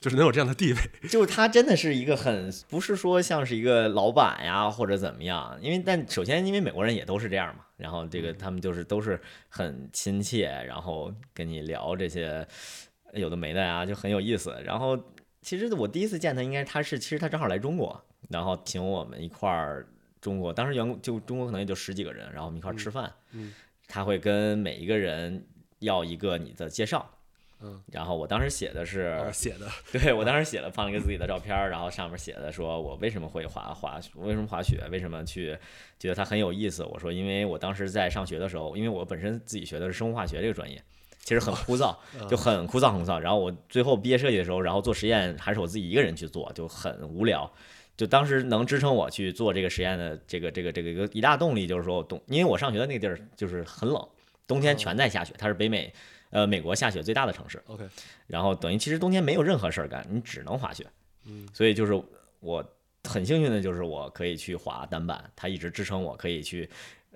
就是能有这样的地位？就是他真的是一个很不是说像是一个老板呀或者怎么样，因为但首先因为美国人也都是这样嘛，然后这个他们就是都是很亲切，然后跟你聊这些有的没的呀，就很有意思。然后其实我第一次见他，应该他是其实他正好来中国，然后请我们一块儿中国，当时员工就中国可能也就十几个人，然后我们一块儿吃饭，嗯他会跟每一个人要一个你的介绍。嗯，然后我当时写的是，哦，写的对我当时写了放了一个自己的照片儿，然后上面写的说我为什么会滑滑，为什么滑雪，为什么去觉得它很有意思。我说因为我当时在上学的时候，因为我本身自己学的是生物化学这个专业，其实很枯燥，就很枯燥很枯燥。然后我最后毕业设计的时候，然后做实验还是我自己一个人去做，就很无聊。就当时能支撑我去做这个实验的这个这个这个一个一大动力，就是说冬，因为我上学的那个地儿就是很冷，冬天全在下雪，它是北美呃美国下雪最大的城市。OK，然后等于其实冬天没有任何事儿干，你只能滑雪。嗯，所以就是我很幸运的就是我可以去滑单板，它一直支撑我可以去。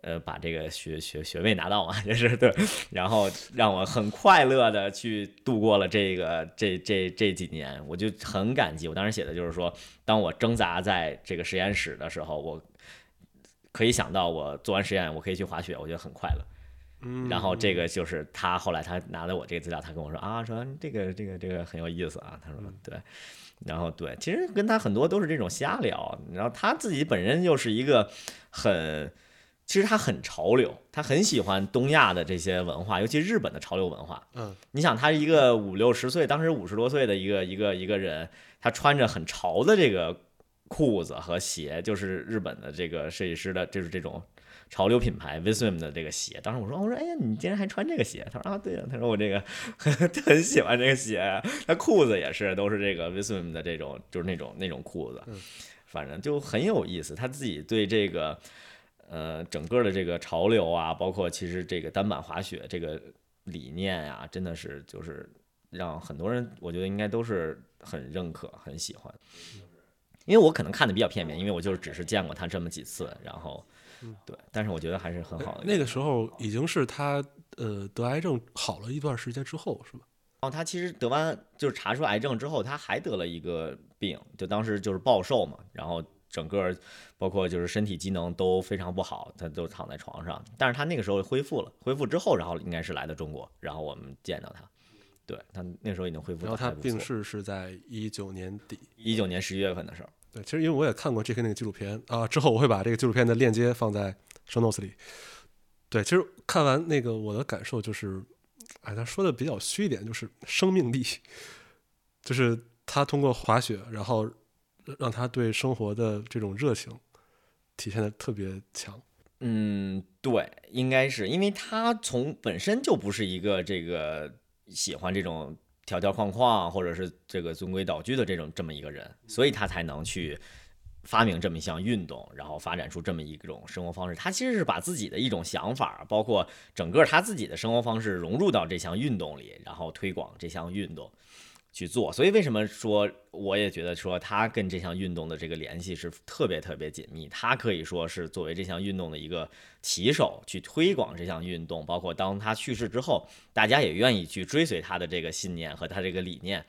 呃，把这个学学学位拿到嘛，就是对，然后让我很快乐的去度过了这个这这这几年，我就很感激。我当时写的就是说，当我挣扎在这个实验室的时候，我可以想到我做完实验我可以去滑雪，我觉得很快乐。嗯，然后这个就是他后来他拿了我这个资料，他跟我说啊，说这个这个这个很有意思啊，他说对，然后对，其实跟他很多都是这种瞎聊，然后他自己本身又是一个很，其实他很潮流，他很喜欢东亚的这些文化，尤其日本的潮流文化。嗯，你想他是一个五六十岁，当时五十多岁的一个一个一个人，他穿着很潮的这个裤子和鞋，就是日本的这个设计师的，就是这种。潮流品牌 Viswim 的这个鞋，当时我说，我说，哎呀，你竟然还穿这个鞋？他说啊，对呀、他说我这个 很喜欢这个鞋，他裤子也是都是这个 Viswim 的这种，就是那种那种裤子，反正就很有意思。他自己对这个呃整个的这个潮流啊，包括其实这个单板滑雪这个理念啊、真的是就是让很多人我觉得应该都是很认可、很喜欢。因为我可能看的比较片面，因为我就是只是见过他这么几次，然后对，但是我觉得还是很好的。那个时候已经是他呃得癌症好了一段时间之后，是吧？然后他其实得完就是查出癌症之后，他还得了一个病，就当时就是暴瘦嘛，然后整个包括就是身体机能都非常不好，他都躺在床上。但是他那个时候恢复了，恢复之后，然后应该是来的中国，然后我们见到他，对他那时候已经恢复然后他。病逝是在一九年底。一九年十一月份的时候，对，其实因为我也看过 J.K. 那个纪录片啊，之后我会把这个纪录片的链接放在 show notes 里。对，其实看完那个我的感受就是，哎，他说的比较虚一点，就是生命力，就是他通过滑雪，然后让他对生活的这种热情体现的特别强。嗯，对，应该是因为他从本身就不是一个这个喜欢这种条条框框或者是这个循规蹈矩的这种这么一个人，所以他才能去发明这么一项运动，然后发展出这么一种生活方式。他其实是把自己的一种想法，包括整个他自己的生活方式融入到这项运动里，然后推广这项运动。去做，所以为什么说我也觉得说他跟这项运动的这个联系是特别特别紧密，他可以说是作为这项运动的一个旗手去推广这项运动，包括当他去世之后，大家也愿意去追随他的这个信念和他这个理念，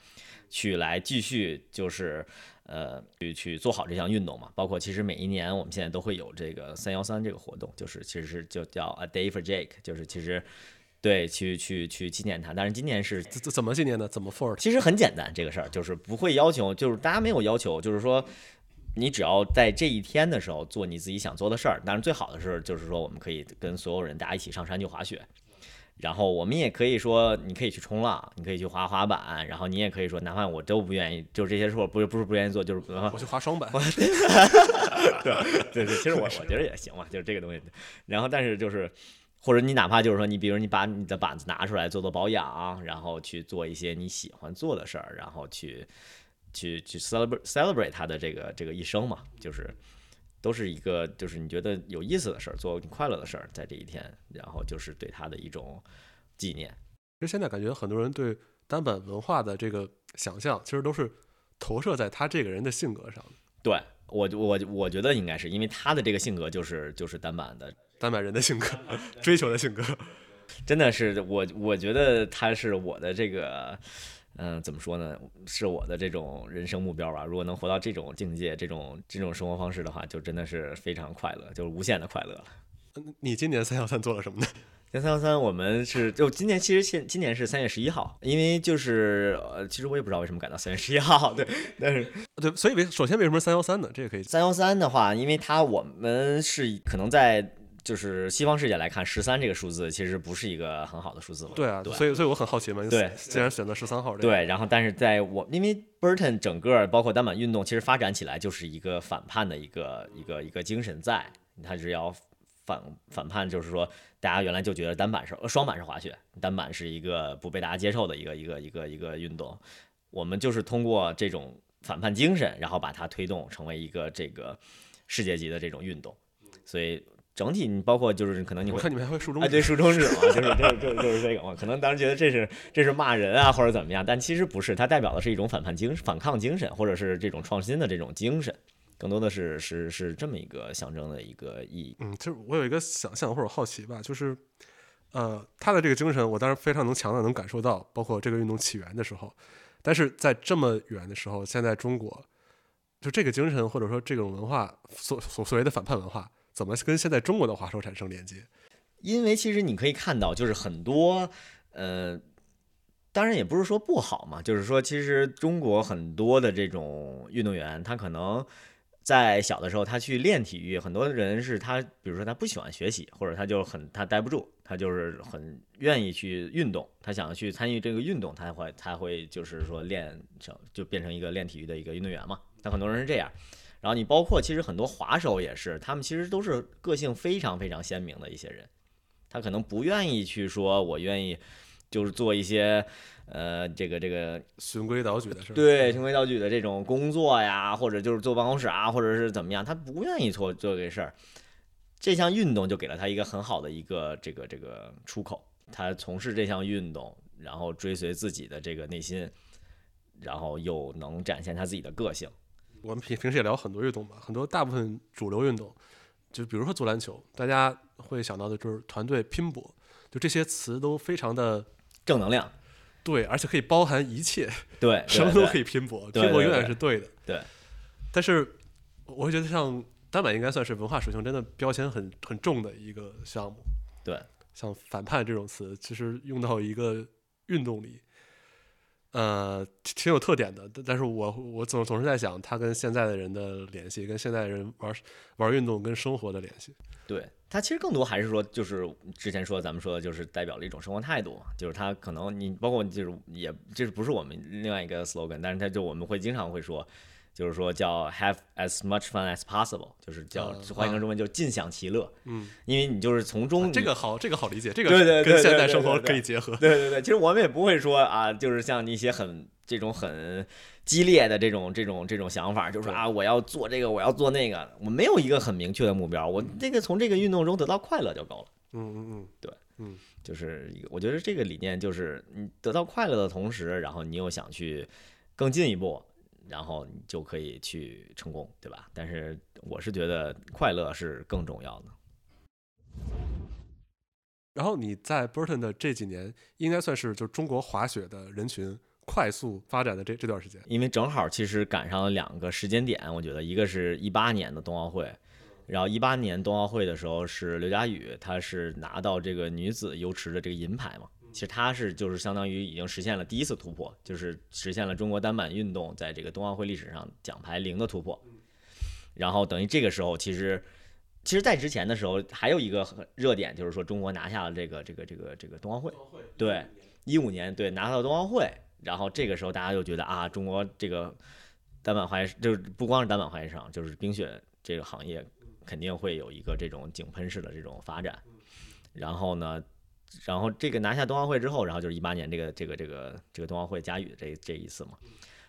去来继续就是呃去去做好这项运动嘛。包括其实每一年我们现在都会有这个三幺三这个活动，就是其实是就叫 A Day for Jake，就是其实。对，去去去纪念他，但是今年是怎怎怎么纪念呢？怎么 for？其实很简单，这个事儿就是不会要求，就是大家没有要求，就是说你只要在这一天的时候做你自己想做的事儿。当然，最好的是就是说我们可以跟所有人大家一起上山去滑雪，然后我们也可以说你可以去冲浪，你可以去滑滑板，然后你也可以说哪怕我都不愿意，就是这些事儿不是不是不愿意做，就是我去滑双板。对对对，其实我我觉得也行嘛，就是这个东西。然后但是就是。或者你哪怕就是说，你比如你把你的板子拿出来做做保养，然后去做一些你喜欢做的事儿，然后去去去 celebrate celebrate 他的这个这个一生嘛，就是都是一个就是你觉得有意思的事儿，做你快乐的事儿，在这一天，然后就是对他的一种纪念。其实现在感觉很多人对单板文化的这个想象，其实都是投射在他这个人的性格上的。对我我我觉得应该是因为他的这个性格就是就是单板的。单板人的性格，追求的性格，真的是我，我觉得他是我的这个，嗯、呃，怎么说呢？是我的这种人生目标吧。如果能活到这种境界、这种这种生活方式的话，就真的是非常快乐，就是无限的快乐了。你今年三幺三做了什么呢？三幺三我们是就今年其实现今年是三月十一号，因为就是呃，其实我也不知道为什么改到三月十一号，对，但是对，所以为首先为什么三幺三呢？这个可以。三幺三的话，因为它我们是可能在。就是西方世界来看，十三这个数字其实不是一个很好的数字嘛。对啊，对所以所以我很好奇嘛。对，既然选择十三号，对，然后但是在我因为 Burton 整个包括单板运动，其实发展起来就是一个反叛的一个一个一个精神在，他是要反反叛，就是说大家原来就觉得单板是呃双板是滑雪，单板是一个不被大家接受的一个一个一个一个运动，我们就是通过这种反叛精神，然后把它推动成为一个这个世界级的这种运动，所以。整体你包括就是可能你会，我看你们还会竖中哎，指，对，竖中指嘛，就是这就就是这个嘛。可能当时觉得这是这是骂人啊或者怎么样，但其实不是，它代表的是一种反叛精反抗精神，或者是这种创新的这种精神，更多的是是是这么一个象征的一个意义。嗯，就是我有一个想象或者好奇吧，就是，呃，他的这个精神，我当然非常能强的能感受到，包括这个运动起源的时候，但是在这么远的时候，现在中国，就这个精神或者说这种文化所所所谓的反叛文化，怎么跟现在中国的滑手产生连接？因为其实你可以看到，就是很多，呃，当然也不是说不好嘛，就是说其实中国很多的这种运动员，他可能在小的时候他去练体育，很多人是他，比如说他不喜欢学习，或者他就很他待不住，他就是很愿意去运动，他想去参与这个运动，他会他会就是说练成就变成一个练体育的一个运动员嘛，他很多人是这样。然后你包括其实很多滑手也是，他们其实都是个性非常非常鲜明的一些人，他可能不愿意去说，我愿意就是做一些呃这个这个循规蹈矩的事儿。对循规蹈矩的这种工作呀，或者就是坐办公室啊，或者是怎么样，他不愿意做做这事儿。这项运动就给了他一个很好的一个这个这个出口，他从事这项运动，然后追随自己的这个内心，然后又能展现他自己的个性。我们平平时也聊很多运动嘛，很多大部分主流运动，就比如说足篮球，大家会想到的就是团队拼搏，就这些词都非常的正能量，对，而且可以包含一切，对，什么都可以，拼搏，对拼搏永远是对的。对。但是我会觉得像单板应该算是文化属性真的标签很很重的一个项目。对，像反叛这种词，其实用到一个运动里，呃，挺有特点的。但是我我总总是在想，他跟现在的人的联系，跟现在人玩玩运动跟生活的联系。对他其实更多还是说，就是之前说咱们说的，就是代表了一种生活态度，就是他可能你包括就是也就是不是我们另外一个 slogan，但是他就我们会经常会说，就是说叫 have as much fun as possible，就是叫嗯换译成中文就是尽享其乐，嗯，因为你就是从中这个好，这个好理解，这个对对对跟现对代生活可以结合。对对对，其实我们也不会说啊，就是像一些很这种很激烈的这种这种这种想法，就是说啊，我要做这个，我要做那个，我没有一个很明确的目标，我这个从这个运动中得到快乐就够了。嗯嗯嗯。对，就是我觉得这个理念就是你得到快乐的同时，然后你又想去更进一步，然后你就可以去成功，对吧？但是我是觉得快乐是更重要的。然后你在 Burton 的这几年，应该算是就中国滑雪的人群快速发展的这这段时间。因为正好其实赶上了两个时间点，我觉得一个是一八年的冬奥会，然后一八年冬奥会的时候是刘佳宇，她是拿到这个女子游池的这个银牌嘛，其实它是就是相当于已经实现了第一次突破，就是实现了中国单板运动在这个冬奥会历史上奖牌零的突破，然后等于这个时候其实。其实，在之前的时候，还有一个很热点，就是说中国拿下了这个这个这个这个冬奥会，对，一五年对拿到冬奥会，然后这个时候大家就觉得啊，中国这个单板滑雪就是不光是单板滑雪场，就是冰雪这个行业肯定会有一个这种井喷式的这种发展。然后呢，然后这个拿下冬奥会之后，然后就是一八年这个这个这个这个冬奥会佳宇这这一次嘛，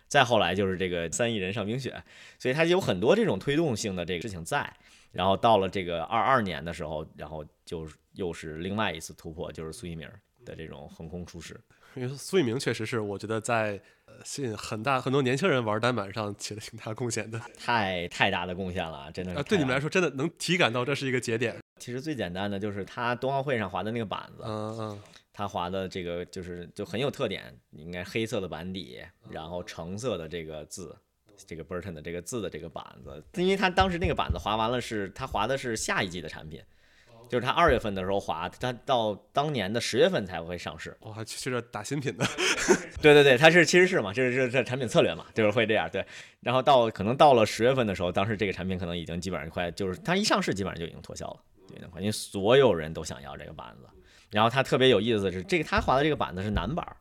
再后来就是这个三亿人上冰雪，所以它有很多这种推动性的这个事情在。然后到了这个二二年的时候，然后就又是另外一次突破，就是苏翊鸣的这种横空出世。因为苏翊鸣确实是我觉得在呃吸引很大很多年轻人玩单板上起了挺大贡献的。太太大的贡献了，真的是啊，对你们来，说真的能体感到这是一个节点。其实最简单的就是他冬奥会上滑的那个板子，嗯嗯，他滑的这个就是就很有特点，应该黑色的板底，然后橙色的这个字。这个 Burton 的这个字的这个板子，因为他当时那个板子滑完了是，他滑的是下一季的产品，就是他二月份的时候滑，他到当年的十月份才会上市。我还去这打新品的。对对对，他是其实是嘛，这是这这产品策略嘛，就是会这样对。然后到可能到了十月份的时候，当时这个产品可能已经基本上快就是它一上市基本上就已经脱销了，对，因为所有人都想要这个板子。然后他特别有意思的是，这个他滑的这个板子是男板儿，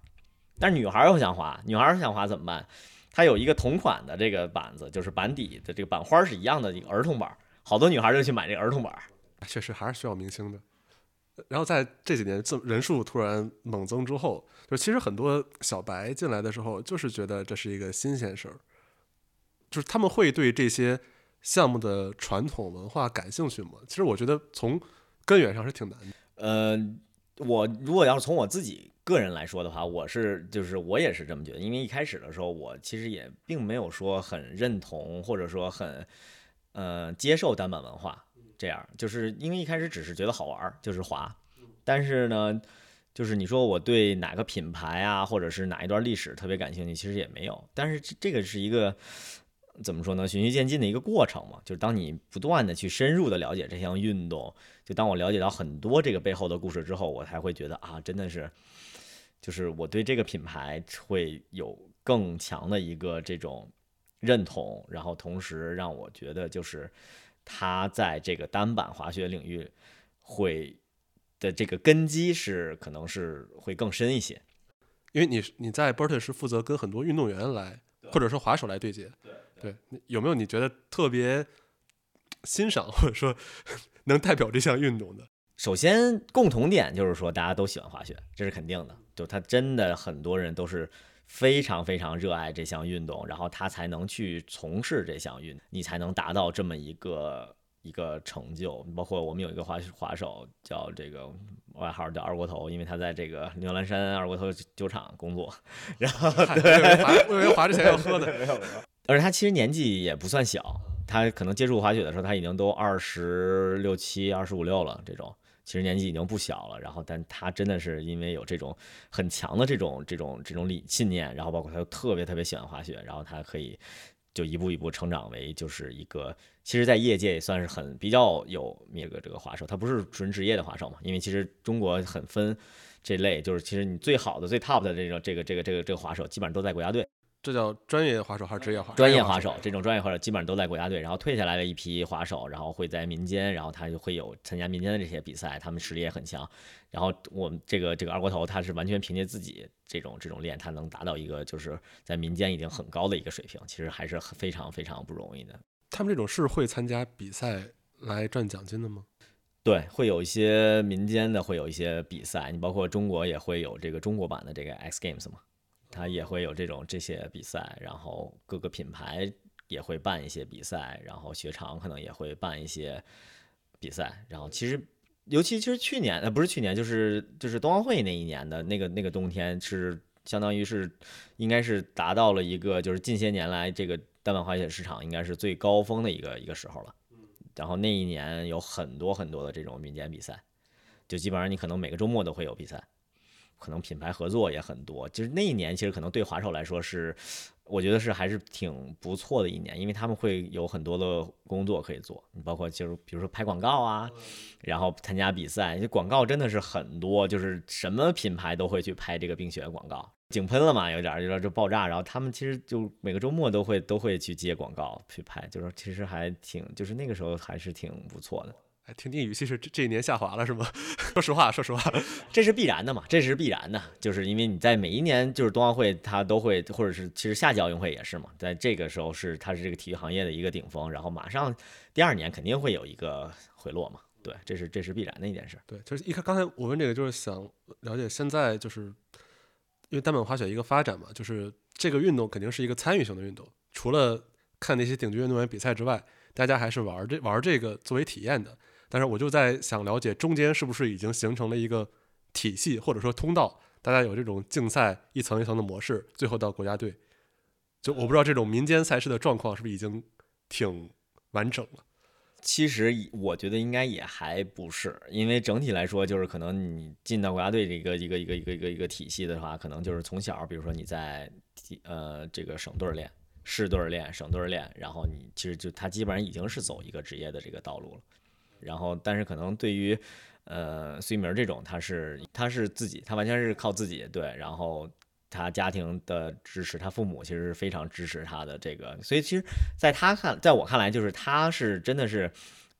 但是女孩儿又想滑，女孩儿想滑怎么办？他有一个同款的这个板子，就是板底的这个板花是一样的一个儿童板，好多女孩儿就去买这个儿童板，确实还是需要明星的。然后在这几年，这人数突然猛增之后，就其实很多小白进来的时候，就是觉得这是一个新鲜事儿，就是他们会对这些项目的传统文化感兴趣吗？其实我觉得从根源上是挺难的。呃，我如果要是从我自己个人来说的话，我是就是我也是这么觉得，因为一开始的时候，我其实也并没有说很认同或者说很呃接受单板文化。这样，就是因为一开始只是觉得好玩，就是滑，但是呢，就是你说我对哪个品牌啊，或者是哪一段历史特别感兴趣，其实也没有。但是这这个是一个怎么说呢？循序渐进的一个过程嘛。就是当你不断的去深入的了解这项运动，就当我了解到很多这个背后的故事之后，我才会觉得啊，真的是，就是我对这个品牌会有更强的一个这种认同，然后同时让我觉得就是。他在这个单板滑雪领域会的这个根基是可能是会更深一些，因为你你在 b e r t 是负责跟很多运动员来或者说滑手来对接，对对，有没有你觉得特别欣赏或者说 能代表这项运动的？首先共同点就是说大家都喜欢滑雪，这是肯定的，就他真的很多人都是。非常非常热爱这项运动，然后他才能去从事这项运，你才能达到这么一个一个成就。包括我们有一个滑滑手叫这个外号叫二锅头，因为他在这个牛栏山二锅头酒厂工作，然后对，我以为滑之前要喝的，没有没有。而且他其实年纪也不算小，他可能接触滑雪的时候他已经都二十六七、二十五六了这种。其实年纪已经不小了，然后，但他真的是因为有这种很强的这种这种这种理信念，然后包括他又特别特别喜欢滑雪，然后他可以就一步一步成长为就是一个，其实，在业界也算是很比较有那个这个滑手，他不是纯职业的滑手嘛，因为其实中国很分这类，就是其实你最好的最 top 的这种这个这个这个这个滑手，基本上都在国家队。这叫专业滑手还是职业滑手？专业滑手，这种专业滑手基本上都在国家队，然后退下来的一批滑手，然后会在民间，然后他就会有参加民间的这些比赛，他们实力也很强。然后我们这个这个二锅头，他是完全凭借自己这种这种练，他能达到一个就是在民间已经很高的一个水平，其实还是非常非常不容易的。他们这种是会参加比赛来赚奖金的吗？对，会有一些民间的会有一些比赛，你包括中国也会有这个中国版的这个 X Games 嘛。他也会有这种这些比赛，然后各个品牌也会办一些比赛，然后雪场可能也会办一些比赛。然后其实，尤其其实去年呃不是去年，就是就是冬奥会那一年的那个那个冬天，是相当于是应该是达到了一个就是近些年来这个单板滑雪市场应该是最高峰的一个一个时候了。然后那一年有很多很多的这种民间比赛，就基本上你可能每个周末都会有比赛。可能品牌合作也很多，就是那一年其实可能对滑手来说是，我觉得是还是挺不错的一年，因为他们会有很多的工作可以做，你包括就是比如说拍广告啊，然后参加比赛，这广告真的是很多，就是什么品牌都会去拍这个冰雪广告，井喷了嘛，有点有点就爆炸，然后他们其实就每个周末都会都会去接广告去拍，就是其实还挺就是那个时候还是挺不错的。听听语气是这这一年下滑了是吗？说实话，说实话，这是必然的嘛，这是必然的，就是因为你在每一年就是冬奥会，它都会，或者是其实夏季奥运会也是嘛，在这个时候是它是这个体育行业的一个顶峰，然后马上第二年肯定会有一个回落嘛，对，这是这是必然的一件事。对，就是一开刚才我问这个就是想了解现在就是因为单板滑雪一个发展嘛，就是这个运动肯定是一个参与型的运动，除了看那些顶级运动员比赛之外，大家还是玩这玩这个作为体验的。但是我就在想了解，中间是不是已经形成了一个体系或者说通道，大家有这种竞赛一层一层的模式，最后到国家队。就我不知道这种民间赛事的状况是不是已经挺完整了。其实我觉得应该也还不是，因为整体来说，就是可能你进到国家队这个一个一个一个一个一个体系的话，可能就是从小，比如说你在呃这个省队练、市队练、省队练，然后你其实就他基本上已经是走一个职业的这个道路了。然后，但是可能对于，呃，孙明这种，他是他是自己，他完全是靠自己，对。然后他家庭的支持，他父母其实是非常支持他的这个，所以其实在他看，在我看来，就是他是真的是，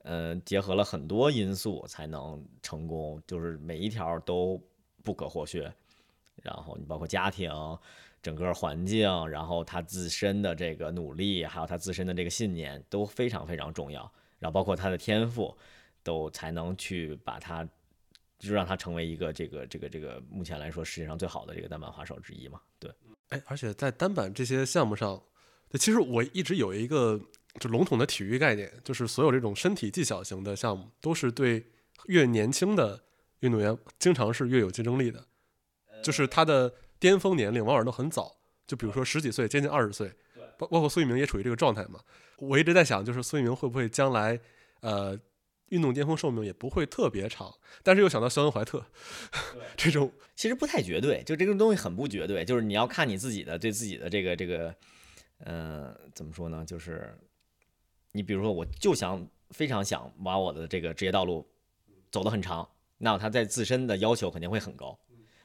呃，结合了很多因素才能成功，就是每一条都不可或缺。然后你包括家庭、整个环境，然后他自身的这个努力，还有他自身的这个信念，都非常非常重要。然后包括他的天赋，都才能去把他，就让他成为一个这个这个这个目前来说世界上最好的这个单板滑手之一嘛。对，哎，而且在单板这些项目上，其实我一直有一个就笼统的体育概念，就是所有这种身体技巧型的项目，都是对越年轻的运动员经常是越有竞争力的，就是他的巅峰年龄往往都很早，就比如说十几岁，接近二十岁，包包括苏翊鸣也处于这个状态嘛。我一直在想，就是苏翊鸣会不会将来，呃，运动巅峰寿命也不会特别长，但是又想到肖恩怀特 这种，其实不太绝对，就这个东西很不绝对，就是你要看你自己的对自己的这个这个，呃，怎么说呢？就是你比如说，我就想非常想把我的这个职业道路走得很长，那他在自身的要求肯定会很高。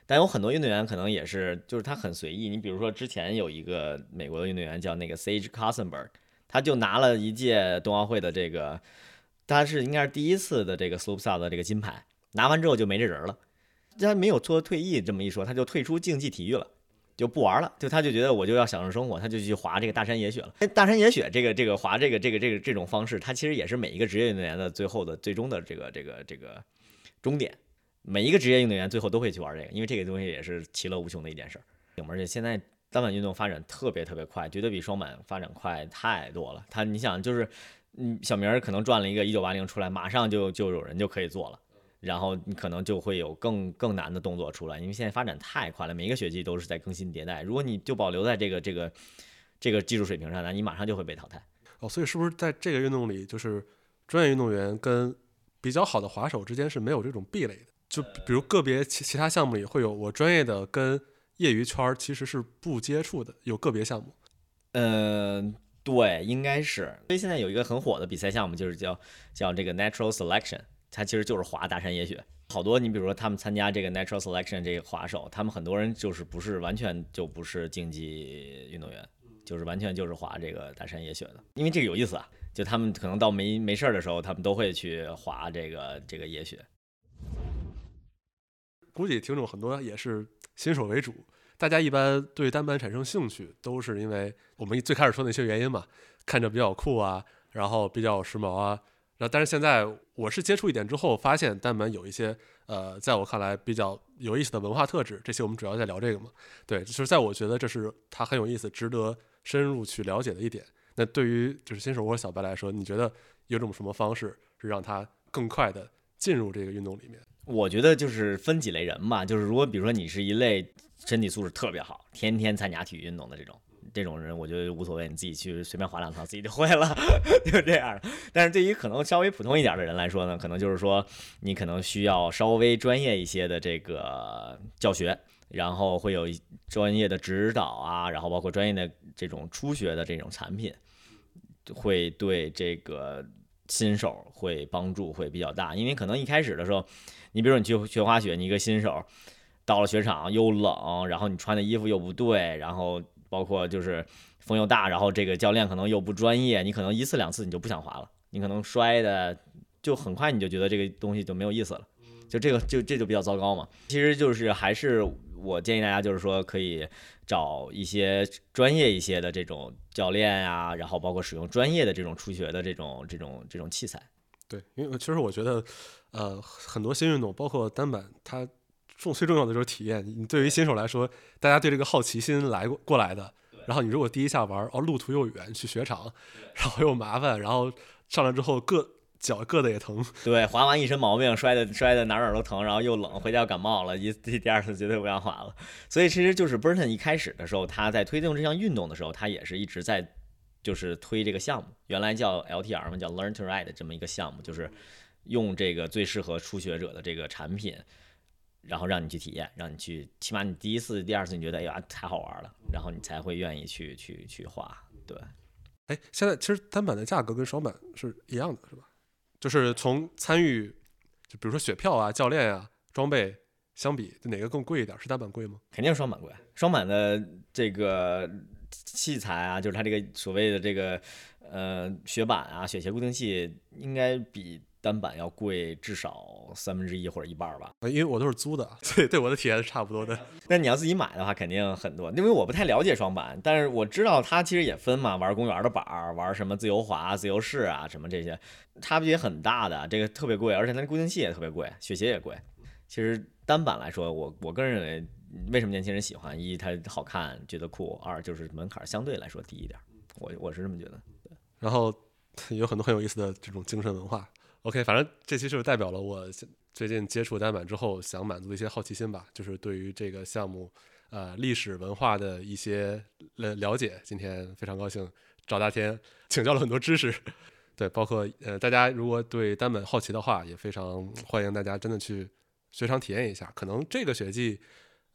但有很多运动员可能也是，就是他很随意。你比如说之前有一个美国的运动员叫那个 Sage Cossenberg，他就拿了一届冬奥会的这个，他是应该是第一次的这个 slopestyle 的这个金牌，拿完之后就没这人了。他没有做退役这么一说，他就退出竞技体育了，就不玩了。就他就觉得我就要享受生活，他就去滑这个大山野雪了。大山野雪这个这个滑这个这个这个这种方式，它其实也是每一个职业运动员的最后的最终的这个这个这个终点。每一个职业运动员最后都会去玩这个，因为这个东西也是其乐无穷的一件事儿。而且现在单板运动发展特别特别快，绝对比双板发展快太多了。他你想就是，嗯，小明可能转了一个一九八零出来，马上就就有人就可以做了，然后你可能就会有更更难的动作出来，因为现在发展太快了，每一个学期都是在更新迭代。如果你就保留在这个这个这个技术水平上，那你马上就会被淘汰。哦，所以是不是在这个运动里，就是专业运动员跟比较好的滑手之间是没有这种壁垒的？就比如个别其其他项目里会有我专业的跟业余圈儿其实是不接触的，有个别项目。嗯，对，应该是。所以现在有一个很火的比赛项目，就是叫叫这个 Natural Selection，它其实就是滑大山野雪。好多你比如说他们参加这个 Natural Selection 这个滑手，他们很多人就是不是完全就不是竞技运动员，就是完全就是滑这个大山野雪的。因为这个有意思啊，就他们可能到没没事儿的时候，他们都会去滑这个这个野雪。估计听众很多也是新手为主，大家一般对单板产生兴趣，都是因为我们最开始说那些原因嘛，看着比较酷啊，然后比较时髦啊。然后，但是现在我是接触一点之后，发现单板有一些呃，在我看来比较有意思的文化特质。这些我们主要在聊这个嘛。对，就是在我觉得这是它很有意思、值得深入去了解的一点。那对于就是新手或者小白来说，你觉得有种什么方式是让他更快的进入这个运动里面？我觉得就是分几类人吧，就是如果比如说你是一类身体素质特别好，天天参加体育运动的这种这种人，我觉得无所谓，你自己去随便滑两趟，自己就会了，就这样。但是对于可能稍微普通一点的人来说呢，可能就是说你可能需要稍微专业一些的这个教学，然后会有专业的指导啊，然后包括专业的这种初学的这种产品，会对这个新手会帮助会比较大，因为可能一开始的时候。你比如说，你去学滑雪，你一个新手，到了雪场又冷，然后你穿的衣服又不对，然后包括就是风又大，然后这个教练可能又不专业，你可能一次两次你就不想滑了，你可能摔的就很快，你就觉得这个东西就没有意思了，就这个就这就比较糟糕嘛。其实就是还是我建议大家就是说可以找一些专业一些的这种教练啊，然后包括使用专业的这种初学的这种这种这种器材。对，因为其实我觉得。呃，很多新运动，包括单板，它重最重要的就是体验。你对于新手来说，大家对这个好奇心来过过来的。然后你如果第一下玩，哦，路途又远，去雪场，然后又麻烦，然后上来之后硌脚硌的也疼。对，滑完一身毛病，摔的摔的哪哪都疼，然后又冷，回家感冒了，一第第二次绝对不想滑了。所以其实就是 Burton 一开始的时候，他在推动这项运动的时候，他也是一直在就是推这个项目，原来叫 LTR 嘛，叫 Learn to Ride 这么一个项目，就是。用这个最适合初学者的这个产品，然后让你去体验，让你去，起码你第一次、第二次你觉得哎呀太好玩了，然后你才会愿意去去去花。对，哎，现在其实单板的价格跟双板是一样的，是吧？就是从参与，就比如说雪票啊、教练啊、装备相比，哪个更贵一点？是单板贵吗？肯定是双板贵。双板的这个器材啊，就是它这个所谓的这个呃雪板啊、雪鞋固定器，应该比。单板要贵至少三分之一或者一半吧。因为我都是租的，所 以对我的体验是差不多的。那你要自己买的话，肯定很多，因为我不太了解双板，但是我知道它其实也分嘛，玩公园的板儿，玩什么自由滑、自由式啊，什么这些，差别很大的，这个特别贵，而且它固定器也特别贵，雪鞋也贵。其实单板来说，我我个人认为，为什么年轻人喜欢？一它好看，觉得酷；二就是门槛相对来说低一点，我我是这么觉得。然后有很多很有意思的这种精神文化。OK，反正这期就是代表了我最近接触单板之后想满足的一些好奇心吧，就是对于这个项目呃历史文化的一些了了解。今天非常高兴找大天请教了很多知识，对，包括呃大家如果对单板好奇的话，也非常欢迎大家真的去雪场体验一下。可能这个雪季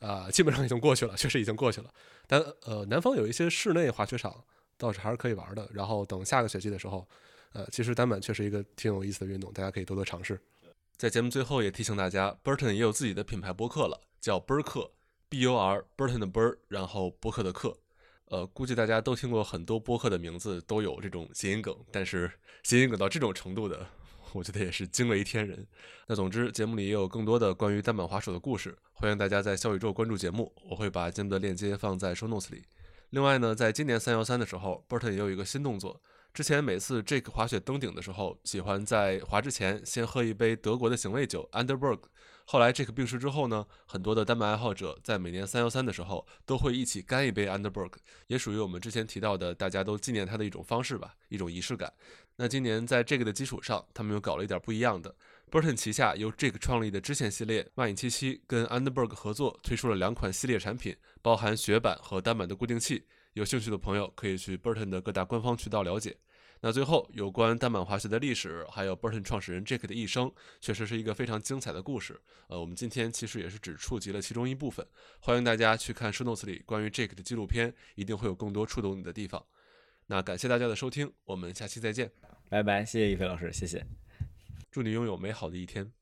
啊基本上已经过去了，确实已经过去了，但呃南方有一些室内滑雪场。倒是还是可以玩的。然后等下个学期的时候，呃，其实单板确实一个挺有意思的运动，大家可以多多尝试。在节目最后也提醒大家，Burton 也有自己的品牌播客了，叫 b u r 克 B U R Burton 的 Bur，然后播客的客。呃，估计大家都听过很多播客的名字都有这种谐音梗，但是谐音梗到这种程度的，我觉得也是惊为天人。那总之，节目里也有更多的关于单板滑手的故事，欢迎大家在小宇宙关注节目，我会把节目的链接放在 Show Notes 里。另外呢，在今年三幺三的时候，Burton 也有一个新动作。之前每次 Jake 滑雪登顶的时候，喜欢在滑之前先喝一杯德国的醒味酒 Underberg。后来 Jake 病逝之后呢，很多的单板爱好者在每年三幺三的时候都会一起干一杯 Underberg，也属于我们之前提到的大家都纪念他的一种方式吧，一种仪式感。那今年在这个的基础上，他们又搞了一点不一样的。Burton 旗下由 Jake 创立的支线系列万影七七跟 Underberg 合作推出了两款系列产品，包含雪板和单板的固定器。有兴趣的朋友可以去 Burton 的各大官方渠道了解。那最后有关单板滑雪的历史，还有 Burton 创始人 Jake 的一生，确实是一个非常精彩的故事。呃，我们今天其实也是只触及了其中一部分，欢迎大家去看 Show Notes 里关于 Jake 的纪录片，一定会有更多触动你的地方。那感谢大家的收听，我们下期再见，拜拜，谢谢一飞老师，谢谢。祝你拥有美好的一天。